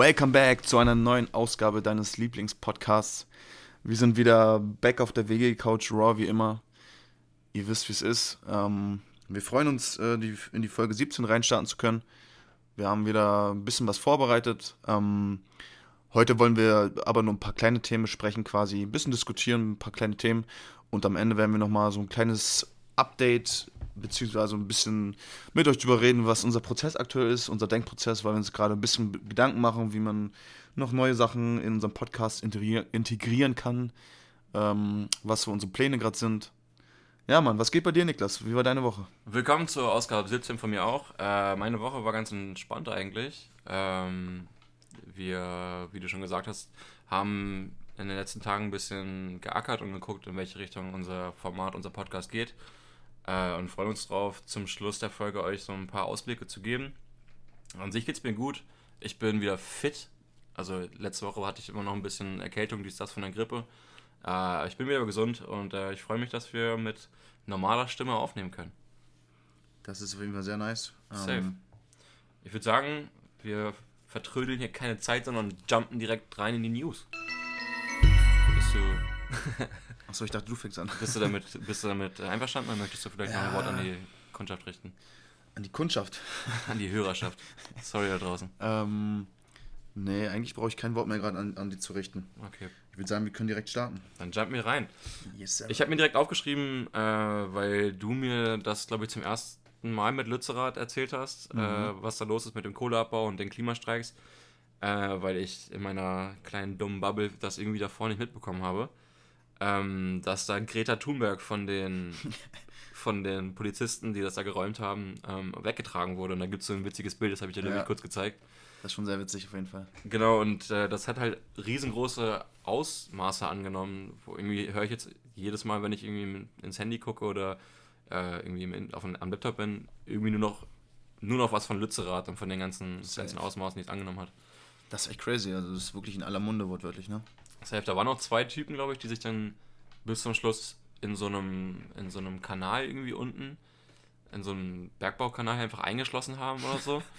Welcome back zu einer neuen Ausgabe deines Lieblingspodcasts. Wir sind wieder back auf der WG-Couch Raw wie immer. Ihr wisst, wie es ist. Ähm, wir freuen uns, äh, die, in die Folge 17 reinstarten zu können. Wir haben wieder ein bisschen was vorbereitet. Ähm, heute wollen wir aber nur ein paar kleine Themen sprechen, quasi ein bisschen diskutieren, ein paar kleine Themen. Und am Ende werden wir nochmal so ein kleines Update beziehungsweise ein bisschen mit euch darüber reden, was unser Prozess aktuell ist, unser Denkprozess, weil wir uns gerade ein bisschen Gedanken machen, wie man noch neue Sachen in unserem Podcast integrieren kann, ähm, was so unsere Pläne gerade sind. Ja, Mann, was geht bei dir, Niklas? Wie war deine Woche? Willkommen zur Ausgabe 17 von mir auch. Äh, meine Woche war ganz entspannt eigentlich. Ähm, wir, wie du schon gesagt hast, haben in den letzten Tagen ein bisschen geackert und geguckt, in welche Richtung unser Format, unser Podcast geht. Äh, und freuen uns drauf, zum Schluss der Folge euch so ein paar Ausblicke zu geben. An sich geht es mir gut. Ich bin wieder fit. Also letzte Woche hatte ich immer noch ein bisschen Erkältung, dies, das von der Grippe. Äh, ich bin wieder gesund und äh, ich freue mich, dass wir mit normaler Stimme aufnehmen können. Das ist auf jeden Fall sehr nice. Safe. Ähm, ich würde sagen, wir vertrödeln hier keine Zeit, sondern jumpen direkt rein in die News. Bist du. Achso, ich dachte, du fängst an. Bist du damit, bist du damit einverstanden oder möchtest du vielleicht ja. noch ein Wort an die Kundschaft richten? An die Kundschaft? an die Hörerschaft. Sorry da draußen. Ähm, nee, eigentlich brauche ich kein Wort mehr gerade an, an die zu richten. Okay. Ich würde sagen, wir können direkt starten. Dann jump mir rein. Yes, sir. Ich habe mir direkt aufgeschrieben, äh, weil du mir das, glaube ich, zum ersten Mal mit Lützerath erzählt hast, äh, mhm. äh, was da los ist mit dem Kohleabbau und den Klimastreiks, äh, weil ich in meiner kleinen dummen Bubble das irgendwie davor nicht mitbekommen habe ähm, dass da Greta Thunberg von den, von den Polizisten, die das da geräumt haben, ähm, weggetragen wurde. Und da gibt es so ein witziges Bild, das habe ich dir ja. kurz gezeigt. Das ist schon sehr witzig auf jeden Fall. Genau, und äh, das hat halt riesengroße Ausmaße angenommen. Wo irgendwie höre ich jetzt jedes Mal, wenn ich irgendwie ins Handy gucke oder äh, irgendwie auf am Laptop bin, irgendwie nur noch, nur noch was von Lützerath und von den ganzen, ganzen Ausmaßen, die es angenommen hat. Das ist echt crazy, also das ist wirklich in aller Munde wortwörtlich, ne? Safe, da waren noch zwei Typen, glaube ich, die sich dann bis zum Schluss in so einem, in so einem Kanal irgendwie unten, in so einem Bergbaukanal einfach eingeschlossen haben oder so.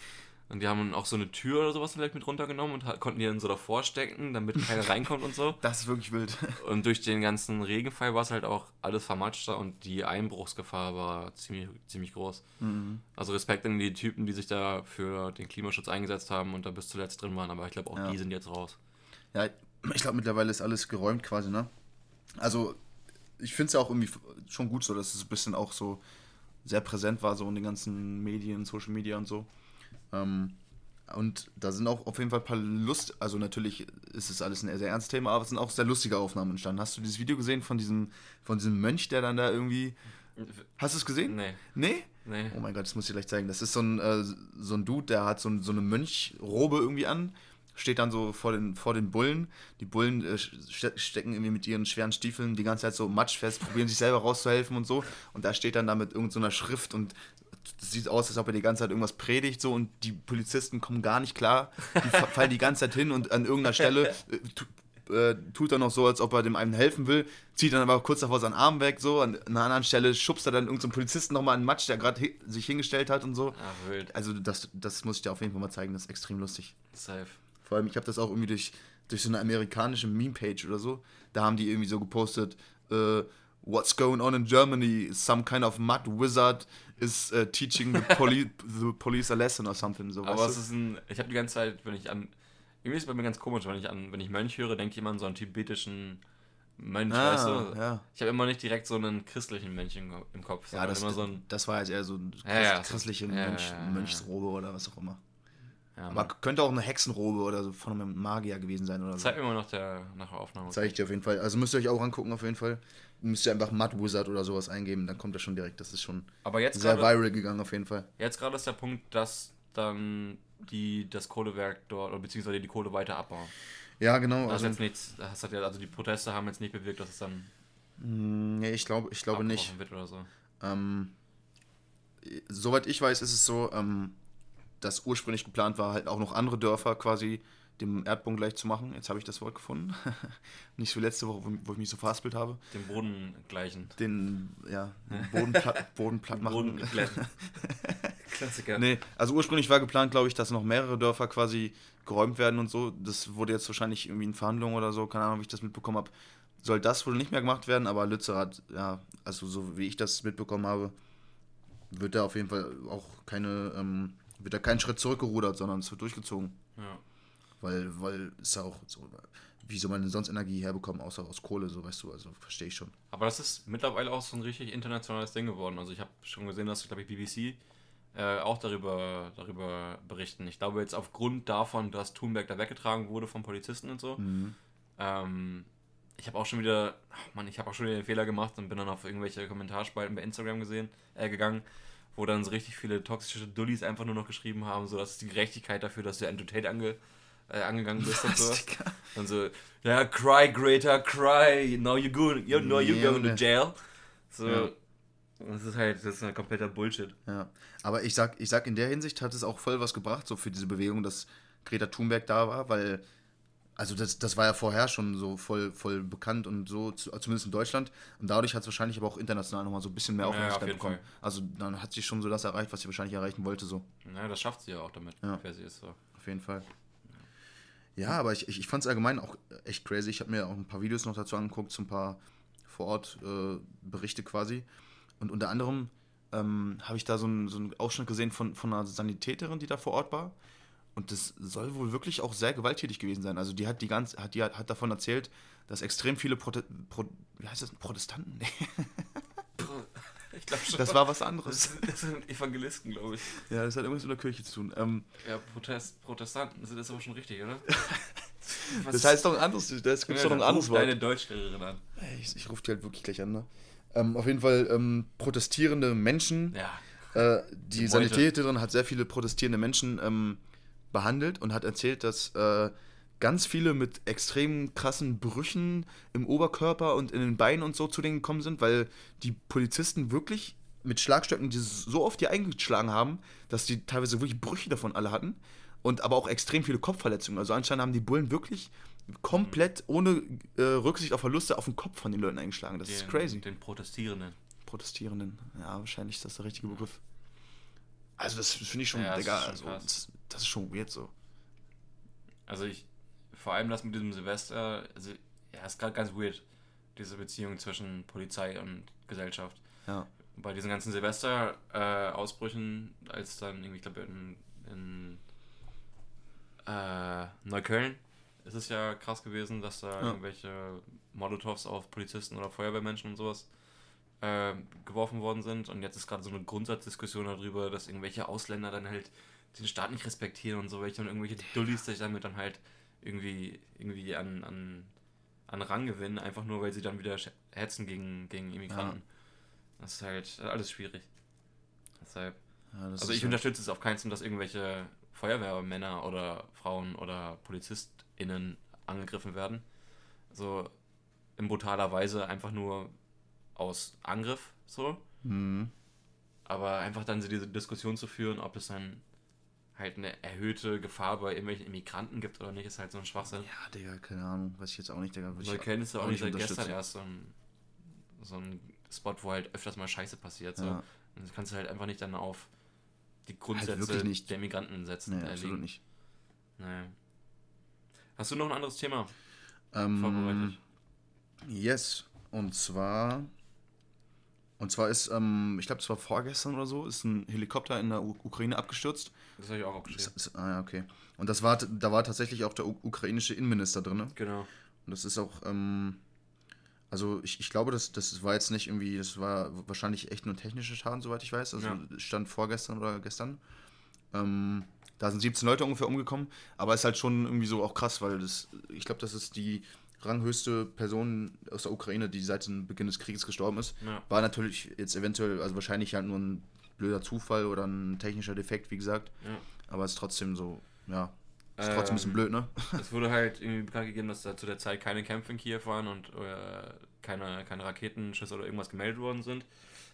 Und die haben auch so eine Tür oder sowas vielleicht mit runtergenommen und konnten die dann so davor stecken, damit keiner reinkommt und so. Das ist wirklich wild. Und durch den ganzen Regenfall war es halt auch alles vermatschter und die Einbruchsgefahr war ziemlich, ziemlich groß. Mhm. Also Respekt an die Typen, die sich da für den Klimaschutz eingesetzt haben und da bis zuletzt drin waren, aber ich glaube auch ja. die sind jetzt raus. Ja, ich glaube, mittlerweile ist alles geräumt quasi, ne? Also, ich finde es ja auch irgendwie schon gut so, dass es ein bisschen auch so sehr präsent war, so in den ganzen Medien, Social Media und so. Ähm, und da sind auch auf jeden Fall ein paar Lust, also natürlich ist es alles ein sehr ernstes Thema, aber es sind auch sehr lustige Aufnahmen entstanden. Hast du dieses Video gesehen von diesem, von diesem Mönch, der dann da irgendwie. Hast du es gesehen? Nee. Nee? Nee. Oh mein Gott, das muss ich dir gleich zeigen. Das ist so ein, äh, so ein Dude, der hat so, so eine Mönchrobe irgendwie an steht dann so vor den, vor den Bullen. Die Bullen äh, stecken irgendwie mit ihren schweren Stiefeln die ganze Zeit so matschfest, probieren sich selber rauszuhelfen und so. Und da steht dann da mit irgendeiner so Schrift und es sieht aus, als ob er die ganze Zeit irgendwas predigt so und die Polizisten kommen gar nicht klar. Die fallen die ganze Zeit hin und an irgendeiner Stelle äh, äh, tut er noch so, als ob er dem einen helfen will, zieht dann aber kurz davor seinen Arm weg, so, an einer anderen Stelle schubst er dann irgendeinen so Polizisten nochmal einen Matsch, der gerade sich hingestellt hat und so. Ach, wild. Also das, das muss ich dir auf jeden Fall mal zeigen, das ist extrem lustig. Safe. Vor allem, ich habe das auch irgendwie durch, durch so eine amerikanische Meme-Page oder so. Da haben die irgendwie so gepostet, uh, What's going on in Germany? Some kind of mud wizard is uh, teaching the, poli the police a lesson or something. So, Aber es ist ein, ich habe die ganze Zeit, wenn ich an, irgendwie ist es bei mir ganz komisch, wenn ich an, wenn ich Mönch höre, denke ich immer an so einen tibetischen Mönch, ah, weißt du? Ja. Ich habe immer nicht direkt so einen christlichen Mönch im, Kopf. Ja, das, so ein, das war jetzt eher so ein ja, ja, christliche Mönch, Mönchsrobe oder was auch immer. Ja, Aber könnte auch eine Hexenrobe oder so von einem Magier gewesen sein oder so. Zeig mir mal nach der, nach der Aufnahme. Zeig ich dir auf jeden Fall. Also müsst ihr euch auch angucken auf jeden Fall. Müsst ihr einfach Mud Wizard oder sowas eingeben, dann kommt das schon direkt. Das ist schon Aber jetzt sehr grade, viral gegangen auf jeden Fall. Jetzt gerade ist der Punkt, dass dann die, das Kohlewerk dort, oder beziehungsweise die Kohle weiter abbauen. Ja, genau. Das also, jetzt nichts, das hat ja, also die Proteste haben jetzt nicht bewirkt, dass es dann. Mm, nee, ich glaube, ich glaube nicht. Wird oder so. Ähm, soweit ich weiß, ist es so, ähm, das ursprünglich geplant war, halt auch noch andere Dörfer quasi dem Erdboden gleich zu machen. Jetzt habe ich das Wort gefunden. Nicht so letzte Woche, wo, ich mich so verhaspelt habe. Den Boden gleichen. Den, ja, den Boden platt, Boden platt machen. Boden glätten. Klassiker. Nee, also ursprünglich war geplant, glaube ich, dass noch mehrere Dörfer quasi geräumt werden und so. Das wurde jetzt wahrscheinlich irgendwie in Verhandlungen oder so, keine Ahnung, wie ich das mitbekommen habe. Soll das wohl nicht mehr gemacht werden, aber Lützerath, ja, also so wie ich das mitbekommen habe, wird da auf jeden Fall auch keine, ähm, wird da kein Schritt zurückgerudert, sondern es wird durchgezogen. Ja. Weil, weil es ja auch so, wie soll man denn sonst Energie herbekommen, außer aus Kohle, so weißt du, also verstehe ich schon. Aber das ist mittlerweile auch so ein richtig internationales Ding geworden. Also ich habe schon gesehen, dass, glaube ich, BBC äh, auch darüber, darüber berichten. Ich glaube jetzt aufgrund davon, dass Thunberg da weggetragen wurde von Polizisten und so. Mhm. Ähm, ich habe auch schon wieder, ach Mann, ich habe auch schon wieder den Fehler gemacht und bin dann auf irgendwelche Kommentarspalten bei Instagram gesehen, äh, gegangen, wo dann so richtig viele toxische Dullis einfach nur noch geschrieben haben, so dass die Gerechtigkeit dafür, dass du Andrew Tate ange, äh, angegangen bist und so. Und so, ja, cry Greta, cry, now you go, you know you yeah, going to jail. So, ja. das ist halt, das ist ein kompletter Bullshit. Ja, aber ich sag, ich sag, in der Hinsicht hat es auch voll was gebracht, so für diese Bewegung, dass Greta Thunberg da war, weil also das, das war ja vorher schon so voll, voll bekannt und so, zumindest in Deutschland. Und dadurch hat es wahrscheinlich aber auch international nochmal so ein bisschen mehr Aufmerksamkeit ja, bekommen. Fall. Also dann hat sie schon so das erreicht, was sie wahrscheinlich erreichen wollte. So. Ja, das schafft sie ja auch damit, ja. wer sie ist. So. Auf jeden Fall. Ja, aber ich, ich, ich fand es allgemein auch echt crazy. Ich habe mir auch ein paar Videos noch dazu angeguckt, so ein paar Vor-Ort-Berichte äh, quasi. Und unter anderem ähm, habe ich da so einen, so einen Ausschnitt gesehen von, von einer Sanitäterin, die da vor Ort war. Und das soll wohl wirklich auch sehr gewalttätig gewesen sein. Also die hat die ganz, hat, die hat, davon erzählt, dass extrem viele Prote Pro, wie heißt das, Protestanten? ich glaube schon. Das war was anderes. Das sind Evangelisten, glaube ich. Ja, das hat irgendwas mit der Kirche zu tun. Ähm, ja, Protest, Protestanten sind das aber schon richtig, oder? das heißt doch ein anderes, das gibt ja, doch ein anderes Wort. deine Deutschlehrerin an. Ich, ich rufe die halt wirklich gleich an, ne? Ähm, auf jeden Fall ähm, protestierende Menschen. Ja. Äh, die Sanitäterin hat sehr viele protestierende Menschen ähm, behandelt und hat erzählt, dass äh, ganz viele mit extrem krassen Brüchen im Oberkörper und in den Beinen und so zu denen gekommen sind, weil die Polizisten wirklich mit Schlagstöcken die so oft die eingeschlagen haben, dass die teilweise wirklich Brüche davon alle hatten und aber auch extrem viele Kopfverletzungen. Also anscheinend haben die Bullen wirklich komplett ohne äh, Rücksicht auf Verluste auf den Kopf von den Leuten eingeschlagen. Das den, ist crazy. Den Protestierenden. Protestierenden, ja, wahrscheinlich ist das der richtige Begriff. Also das finde ich schon, ja, Digga, also, das, das, ist schon weird so. Also ich, vor allem das mit diesem Silvester, also ja, ist gerade ganz weird, diese Beziehung zwischen Polizei und Gesellschaft. Ja. Bei diesen ganzen Silvester-Ausbrüchen, äh, als dann irgendwie, ich glaube, in, in äh, Neukölln ist es ja krass gewesen, dass da ja. irgendwelche Molotovs auf Polizisten oder Feuerwehrmenschen und sowas äh, geworfen worden sind. Und jetzt ist gerade so eine Grundsatzdiskussion darüber, dass irgendwelche Ausländer dann halt den Staat nicht respektieren und so welche und irgendwelche Dullis sich damit dann halt irgendwie, irgendwie an, an, an Rang gewinnen, einfach nur weil sie dann wieder hetzen gegen, gegen Immigranten. Ja. Das ist halt alles schwierig. Deshalb. Ja, also ich unterstütze es auf keinen Fall, dass irgendwelche Feuerwehrmänner oder Frauen oder PolizistInnen angegriffen werden. So in brutaler Weise einfach nur aus Angriff so. Mhm. Aber einfach dann so diese Diskussion zu führen, ob es dann halt eine erhöhte Gefahr bei irgendwelchen Immigranten gibt oder nicht, ist halt so ein Schwachsinn. Ja, Digga, keine Ahnung, weiß ich jetzt auch nicht, Digga. Neukölln ist ja auch nicht seit gestern erst so ein, so ein Spot, wo halt öfters mal Scheiße passiert. So. Ja. Und das kannst du halt einfach nicht dann auf die Grundsätze halt der Migranten setzen. Nee, absolut nicht. Naja. Hast du noch ein anderes Thema ähm, vorbereitet? Yes. Und zwar und zwar ist, ähm, ich glaube, es war vorgestern oder so, ist ein Helikopter in der U Ukraine abgestürzt. Das habe ich auch abgeschrieben. ah ja, okay. Und das war, da war tatsächlich auch der ukrainische Innenminister drin. Genau. Und das ist auch, ähm, also ich, ich glaube, das, das war jetzt nicht irgendwie, das war wahrscheinlich echt nur technischer Schaden, soweit ich weiß. Also ja. stand vorgestern oder gestern. Ähm, da sind 17 Leute ungefähr umgekommen, aber ist halt schon irgendwie so auch krass, weil das, ich glaube, das ist die ranghöchste Person aus der Ukraine, die seit dem Beginn des Krieges gestorben ist. Ja. War natürlich jetzt eventuell, also wahrscheinlich halt nur ein blöder Zufall oder ein technischer Defekt, wie gesagt. Ja. Aber es ist trotzdem so, ja, ist ähm, trotzdem ein bisschen blöd, ne? Es wurde halt irgendwie bekannt gegeben, dass da zu der Zeit keine Kämpfe in Kiew waren und äh, keine, keine Raketenschüsse oder irgendwas gemeldet worden sind.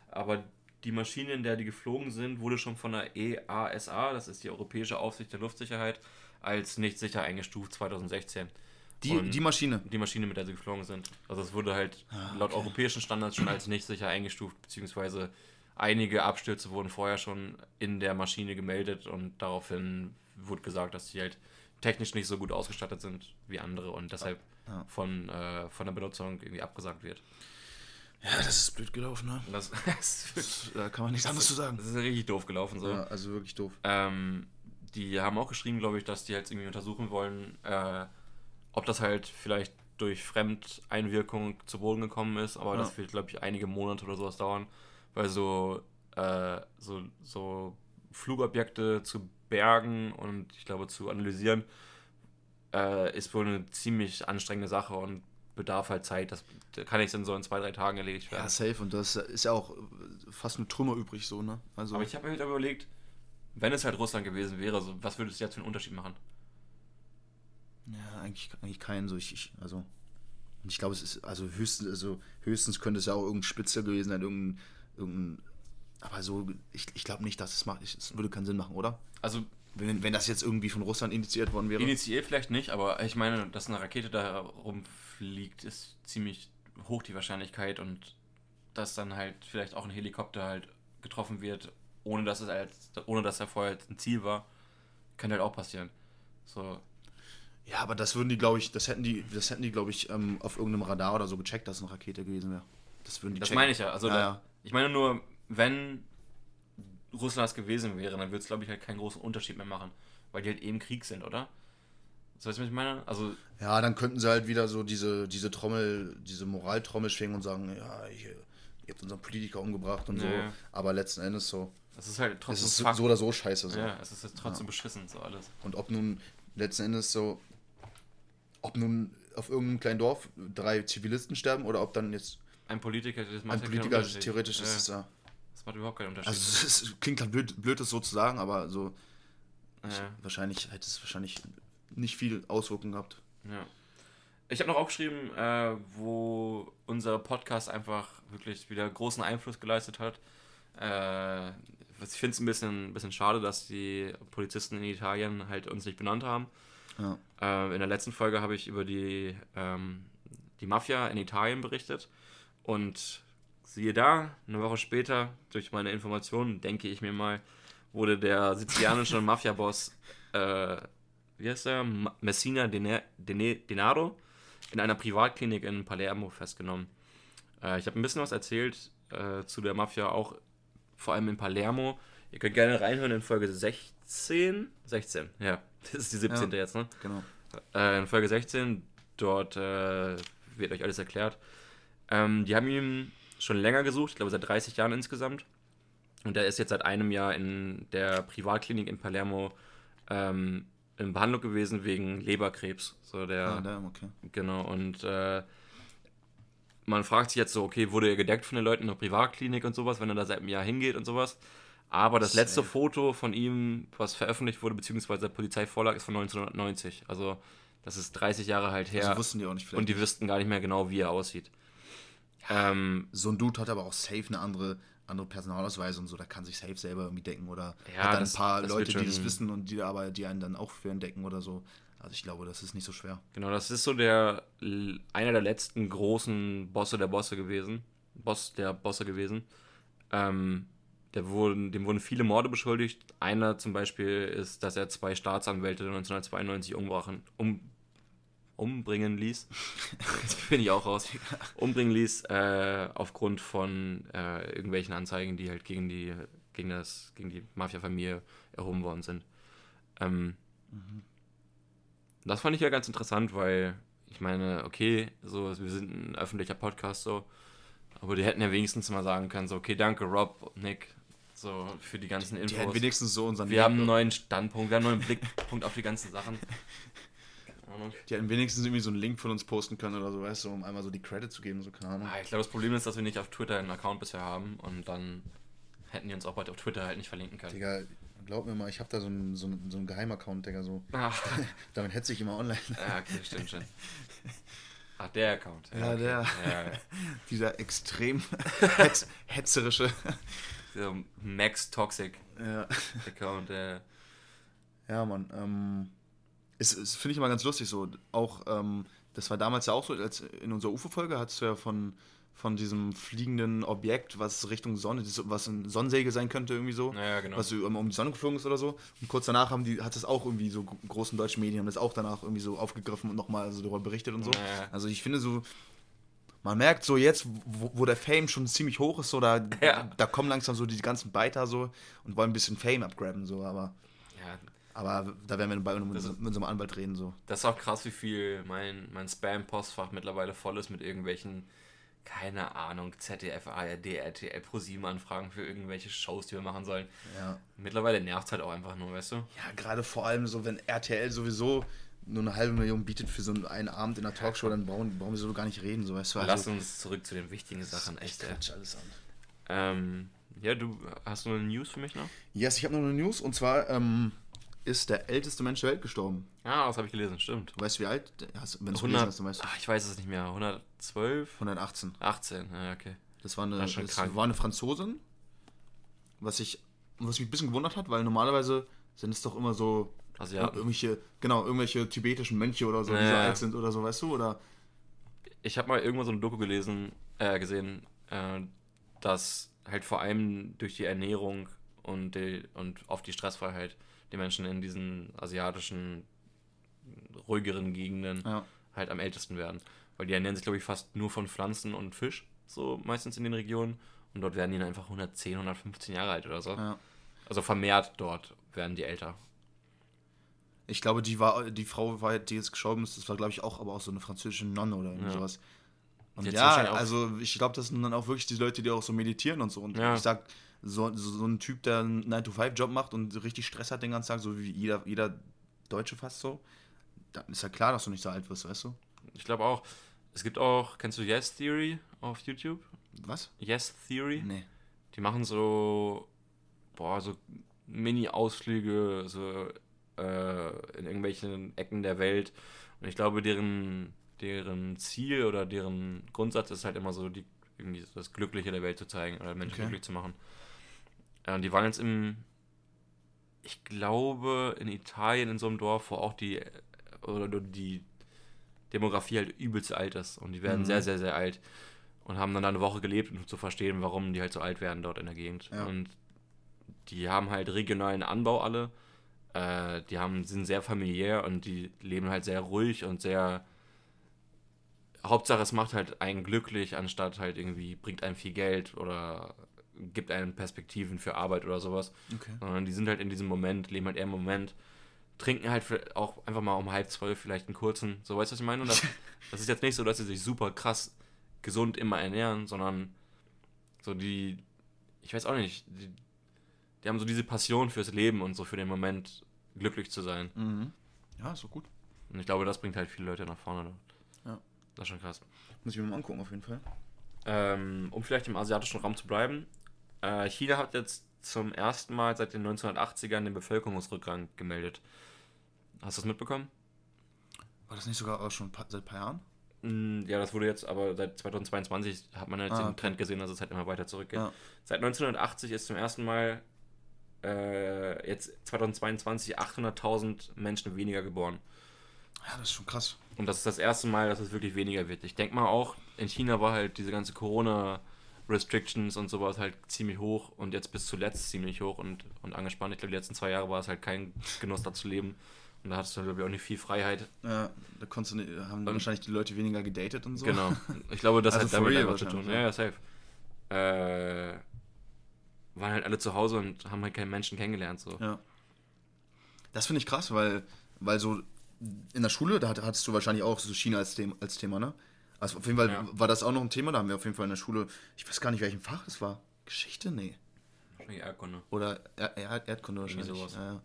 Aber die Maschine, in der die geflogen sind, wurde schon von der EASA, das ist die Europäische Aufsicht der Luftsicherheit, als nicht sicher eingestuft 2016. Die, die Maschine? Die Maschine, mit der sie geflogen sind. Also es wurde halt ah, okay. laut europäischen Standards schon als nicht sicher eingestuft, beziehungsweise einige Abstürze wurden vorher schon in der Maschine gemeldet und daraufhin wurde gesagt, dass die halt technisch nicht so gut ausgestattet sind wie andere und deshalb ja. von, äh, von der Benutzung irgendwie abgesagt wird. Ja, das ist blöd gelaufen, ne? Das, das, da kann man nichts anderes zu sagen. Das ist richtig doof gelaufen, so. Ja, also wirklich doof. Ähm, die haben auch geschrieben, glaube ich, dass die halt irgendwie untersuchen wollen, äh, ob das halt vielleicht durch Fremdeinwirkung zu Boden gekommen ist, aber ja. das wird, glaube ich, einige Monate oder sowas dauern, weil so, äh, so, so Flugobjekte zu bergen und ich glaube zu analysieren, äh, ist wohl eine ziemlich anstrengende Sache und bedarf halt Zeit. Das kann nicht in so in zwei, drei Tagen erledigt werden. Ja, safe. Und das ist ja auch fast mit Trümmer übrig so, ne? Also Aber ich habe mir halt überlegt, wenn es halt Russland gewesen wäre, so, was würde es jetzt für einen Unterschied machen? Ja, eigentlich, eigentlich keinen. So ich, ich also ich glaube, es ist also höchstens, also höchstens könnte es ja auch irgendein Spitzer gewesen sein, irgendein, irgendein aber so, ich, ich glaube nicht, dass es macht. Es würde keinen Sinn machen, oder? Also wenn, wenn das jetzt irgendwie von Russland initiiert worden wäre. Initiiert vielleicht nicht, aber ich meine, dass eine Rakete da rumfliegt, ist ziemlich hoch die Wahrscheinlichkeit und dass dann halt vielleicht auch ein Helikopter halt getroffen wird, ohne dass es als, ohne dass er vorher ein Ziel war, kann halt auch passieren. So. Ja, aber das würden die, glaube ich, das hätten die, das hätten die, glaube ich, ähm, auf irgendeinem Radar oder so gecheckt, dass es eine Rakete gewesen wäre. Das würden die Das checken. meine ich ja. Also ja, da, ja. ich meine nur, wenn Russland das gewesen wäre, dann würde es, glaube ich, halt keinen großen Unterschied mehr machen. Weil die halt eben Krieg sind, oder? So weißt du, was ich meine? Also, ja, dann könnten sie halt wieder so diese, diese Trommel, diese Moraltrommel schwingen und sagen, ja, ich, ihr habt unseren Politiker umgebracht und ja, so. Ja. Aber letzten Endes so. Es ist halt trotzdem. Es ist so oder so scheiße. So. Ja, es ist halt trotzdem ja. beschissen, so alles. Und ob nun letzten Endes so, ob nun auf irgendeinem kleinen Dorf drei Zivilisten sterben oder ob dann jetzt. Ein Politiker, das macht Ein Politiker, theoretisch ist es ja macht überhaupt keinen Unterschied. Also es klingt halt blöd, blöd, das so zu sagen, aber so ja. ich, wahrscheinlich hätte es wahrscheinlich nicht viel Auswirkungen gehabt. Ja. Ich habe noch aufgeschrieben, äh, wo unser Podcast einfach wirklich wieder großen Einfluss geleistet hat. Äh, ich finde es ein bisschen, bisschen schade, dass die Polizisten in Italien halt uns nicht benannt haben. Ja. Äh, in der letzten Folge habe ich über die, ähm, die Mafia in Italien berichtet. Und Siehe da, eine Woche später, durch meine Informationen, denke ich mir mal, wurde der sizilianische Mafia-Boss, äh, wie heißt er, Messina Denaro, in einer Privatklinik in Palermo festgenommen. Äh, ich habe ein bisschen was erzählt äh, zu der Mafia, auch vor allem in Palermo. Ihr könnt gerne reinhören in Folge 16. 16, ja. Das ist die 17. Ja, jetzt, ne? Genau. Äh, in Folge 16, dort äh, wird euch alles erklärt. Ähm, die haben ihm schon länger gesucht, ich glaube seit 30 Jahren insgesamt. Und er ist jetzt seit einem Jahr in der Privatklinik in Palermo ähm, in Behandlung gewesen wegen Leberkrebs. So der, ah, da, okay. Genau, und äh, man fragt sich jetzt so, okay, wurde er gedeckt von den Leuten in der Privatklinik und sowas, wenn er da seit einem Jahr hingeht und sowas. Aber das letzte Safe. Foto von ihm, was veröffentlicht wurde, beziehungsweise der Polizeivorlag, ist von 1990. Also das ist 30 Jahre halt her. Also wussten die auch nicht vielleicht. Und die wüssten gar nicht mehr genau, wie er aussieht. Ähm, so ein Dude hat aber auch safe eine andere, andere Personalausweise und so, da kann sich safe selber irgendwie decken oder ja, hat dann das, ein paar Leute, die das wissen und die aber die einen dann auch für entdecken oder so. Also ich glaube, das ist nicht so schwer. Genau, das ist so der einer der letzten großen Bosse der Bosse gewesen. Boss der Bosse gewesen. Ähm, wurden, dem wurden viele Morde beschuldigt. Einer zum Beispiel ist, dass er zwei Staatsanwälte 1992 umbrachen, um, umbringen ließ. Jetzt bin ich auch raus. Umbringen ließ äh, aufgrund von äh, irgendwelchen Anzeigen, die halt gegen die gegen das gegen die Mafia-Familie erhoben worden sind. Ähm, mhm. Das fand ich ja ganz interessant, weil ich meine, okay, so wir sind ein öffentlicher Podcast so, aber die hätten ja wenigstens mal sagen können, so okay, danke Rob, Nick, so für die ganzen Infos. Die hätten wenigstens so unseren. Wir haben einen neuen Standpunkt, wir haben einen neuen Blickpunkt auf die ganzen Sachen. Ahnung. Die hätten wenigstens irgendwie so einen Link von uns posten können oder so, weißt du, um einmal so die Credit zu geben, so keine Ahnung. Ah, ich glaube, das Problem ist, dass wir nicht auf Twitter einen Account bisher haben und dann hätten die uns auch bald auf Twitter halt nicht verlinken können. Digga, glaub mir mal, ich habe da so einen, so einen, so einen Geheimaccount, Digga, so. Ach. Damit hetze ich immer online. Ja, okay, stimmt schon. Ach, der Account. Ja, ja okay. der. Ja, ja. Dieser extrem hetz, hetzerische. Dieser Max Toxic ja. Account, der. Ja, Mann. Ähm, ist, ist finde ich immer ganz lustig so. Auch, ähm, das war damals ja auch so, als in unserer UFO-Folge hast du ja von, von diesem fliegenden Objekt, was Richtung Sonne, was ein Sonnensegel sein könnte, irgendwie so. Ja, genau. Was um die Sonne geflogen ist oder so. Und kurz danach haben die, hat das auch irgendwie so großen deutschen Medien haben das auch danach irgendwie so aufgegriffen und nochmal so darüber berichtet und so. Ja. Also ich finde so, man merkt so jetzt, wo, wo, der Fame schon ziemlich hoch ist, so da, Ja. da kommen langsam so die ganzen Biter so und wollen ein bisschen Fame abgraben, so, aber, Ja, aber da werden wir bald mit, Das mit, unserem Anwalt reden, so. Das ist auch krass, wie viel mein, mein Spam-Postfach mittlerweile voll ist mit irgendwelchen, keine Ahnung, ZDF, ARD, RTL, ProSieben-Anfragen für irgendwelche Shows, die wir machen sollen. Ja. Mittlerweile nervt halt auch einfach nur, weißt du? Ja, gerade vor allem so, wenn RTL sowieso nur eine halbe Million bietet für so einen Abend in der Talkshow, dann brauchen, brauchen wir so gar nicht reden, so weißt du. Also, Lass uns zurück zu den wichtigen Sachen, echt. Quatsch alles an. Ähm, ja, du hast du eine News für mich noch? Yes, ich habe noch eine News und zwar ähm, ist der älteste Mensch der Welt gestorben. Ja, das habe ich gelesen, stimmt. Weißt du, wie alt? Hast, wenn du 100, hast, dann weißt du. ach, ich weiß es nicht mehr, 112? 118. 18, ja, okay. Das war eine, Das das war eine Franzosin, was ich, was mich ein bisschen gewundert hat, weil normalerweise sind es doch immer so Also ja, irgendwelche, genau, irgendwelche tibetischen Mönche oder so, die so alt sind oder so, weißt du? Oder ich habe mal irgendwo so eine Doku gelesen, äh, gesehen, äh, dass halt vor allem durch die Ernährung und, die, und auf die Stressfreiheit die Menschen in diesen asiatischen ruhigeren Gegenden ja. halt am ältesten werden. Weil die ernähren sich, glaube ich, fast nur von Pflanzen und Fisch, so meistens in den Regionen. Und dort werden die dann einfach 110, 115 Jahre alt oder so. ja. Also vermehrt dort werden die älter. Ich glaube, die war, die Frau, war, die jetzt gestorben ist, das war, glaube ich, auch, aber auch so eine französische Nonne oder Ja. sowas. Und ja, also ich glaube, das sind dann auch wirklich die Leute, die auch so meditieren und so. Und Ja. ich sag, so, so, so ein Typ, der einen 9-to-5-Job macht und richtig Stress hat den ganzen Tag, so wie jeder, jeder Deutsche fast so, dann ist ja klar, dass du nicht so alt wirst, weißt du? Ich glaube auch, es gibt auch, kennst du Yes Theory auf YouTube? Was? Yes Theory? Nee. Die machen so, boah, so Mini-Ausflüge so, äh, in irgendwelchen Ecken der Welt. Und ich glaube, deren, deren Ziel oder deren Grundsatz ist halt immer so, die, irgendwie das Glückliche der Welt zu zeigen oder Menschen Okay. glücklich zu machen. Äh, und die waren jetzt im, ich glaube, in Italien in so einem Dorf, wo auch die, oder die Demografie halt übelst alt ist. Und die werden Mhm. sehr, sehr, sehr alt und haben dann da eine Woche gelebt, um zu verstehen, warum die halt so alt werden dort in der Gegend. Ja. Und die haben halt regionalen Anbau alle. Äh, die haben, sind sehr familiär und die leben halt sehr ruhig und sehr. Hauptsache, es macht halt einen glücklich, anstatt halt irgendwie bringt einem viel Geld oder gibt einem Perspektiven für Arbeit oder sowas. Okay. Sondern die sind halt in diesem Moment, leben halt eher im Moment, trinken halt auch einfach mal um halb zwölf vielleicht einen kurzen. So, weißt du, was ich meine? Und das, das ist jetzt nicht so, dass sie sich super krass gesund immer ernähren, sondern so die, ich weiß auch nicht, die, die haben so diese Passion fürs Leben und so für den Moment glücklich zu sein. Mhm. Ja, ist doch gut. Und ich glaube, das bringt halt viele Leute nach vorne. Ja. Das ist schon krass. Muss ich mir mal angucken, auf jeden Fall. Ähm, um vielleicht im asiatischen Raum zu bleiben. Äh, China hat jetzt zum ersten Mal seit den 1980ern den Bevölkerungsrückgang gemeldet. Hast du das mitbekommen? War das nicht sogar auch schon seit ein paar Jahren? Mm, Ja, das wurde jetzt, aber seit 2022 hat man jetzt Ah, den. Trend gesehen, dass es halt immer weiter zurückgeht. Ja. Seit 1980 ist zum ersten Mal äh, jetzt 2022 800.000 Menschen weniger geboren. Ja, das ist schon krass. Und das ist das erste Mal, dass es wirklich weniger wird. Ich denke mal auch, in China war halt diese ganze Corona-Restrictions und sowas halt ziemlich hoch und jetzt bis zuletzt ziemlich hoch und, und angespannt. Ich glaube, die letzten zwei Jahre war es halt kein Genuss, da zu leben. Und da hattest du, glaube ich, auch nicht viel Freiheit. Ja, da konntest du, nicht- haben Und- wahrscheinlich die Leute weniger gedatet und so. Genau. Ich glaube, das Also hat damit einfach zu tun. ja. ja, safe. Äh, waren halt alle zu Hause und haben halt keinen Menschen kennengelernt. So. Ja. Das finde ich krass, weil, weil so in der Schule, da hat- hattest du wahrscheinlich auch so China als, Thema, als Thema, ne? Also auf jeden Fall Ja. war das auch noch ein Thema, da haben wir auf jeden Fall in der Schule, ich weiß gar nicht, welchem Fach es war. Geschichte? Nee. Wahrscheinlich Erdkunde. Oder er er Erdkunde wahrscheinlich. sowas. Ja, ja.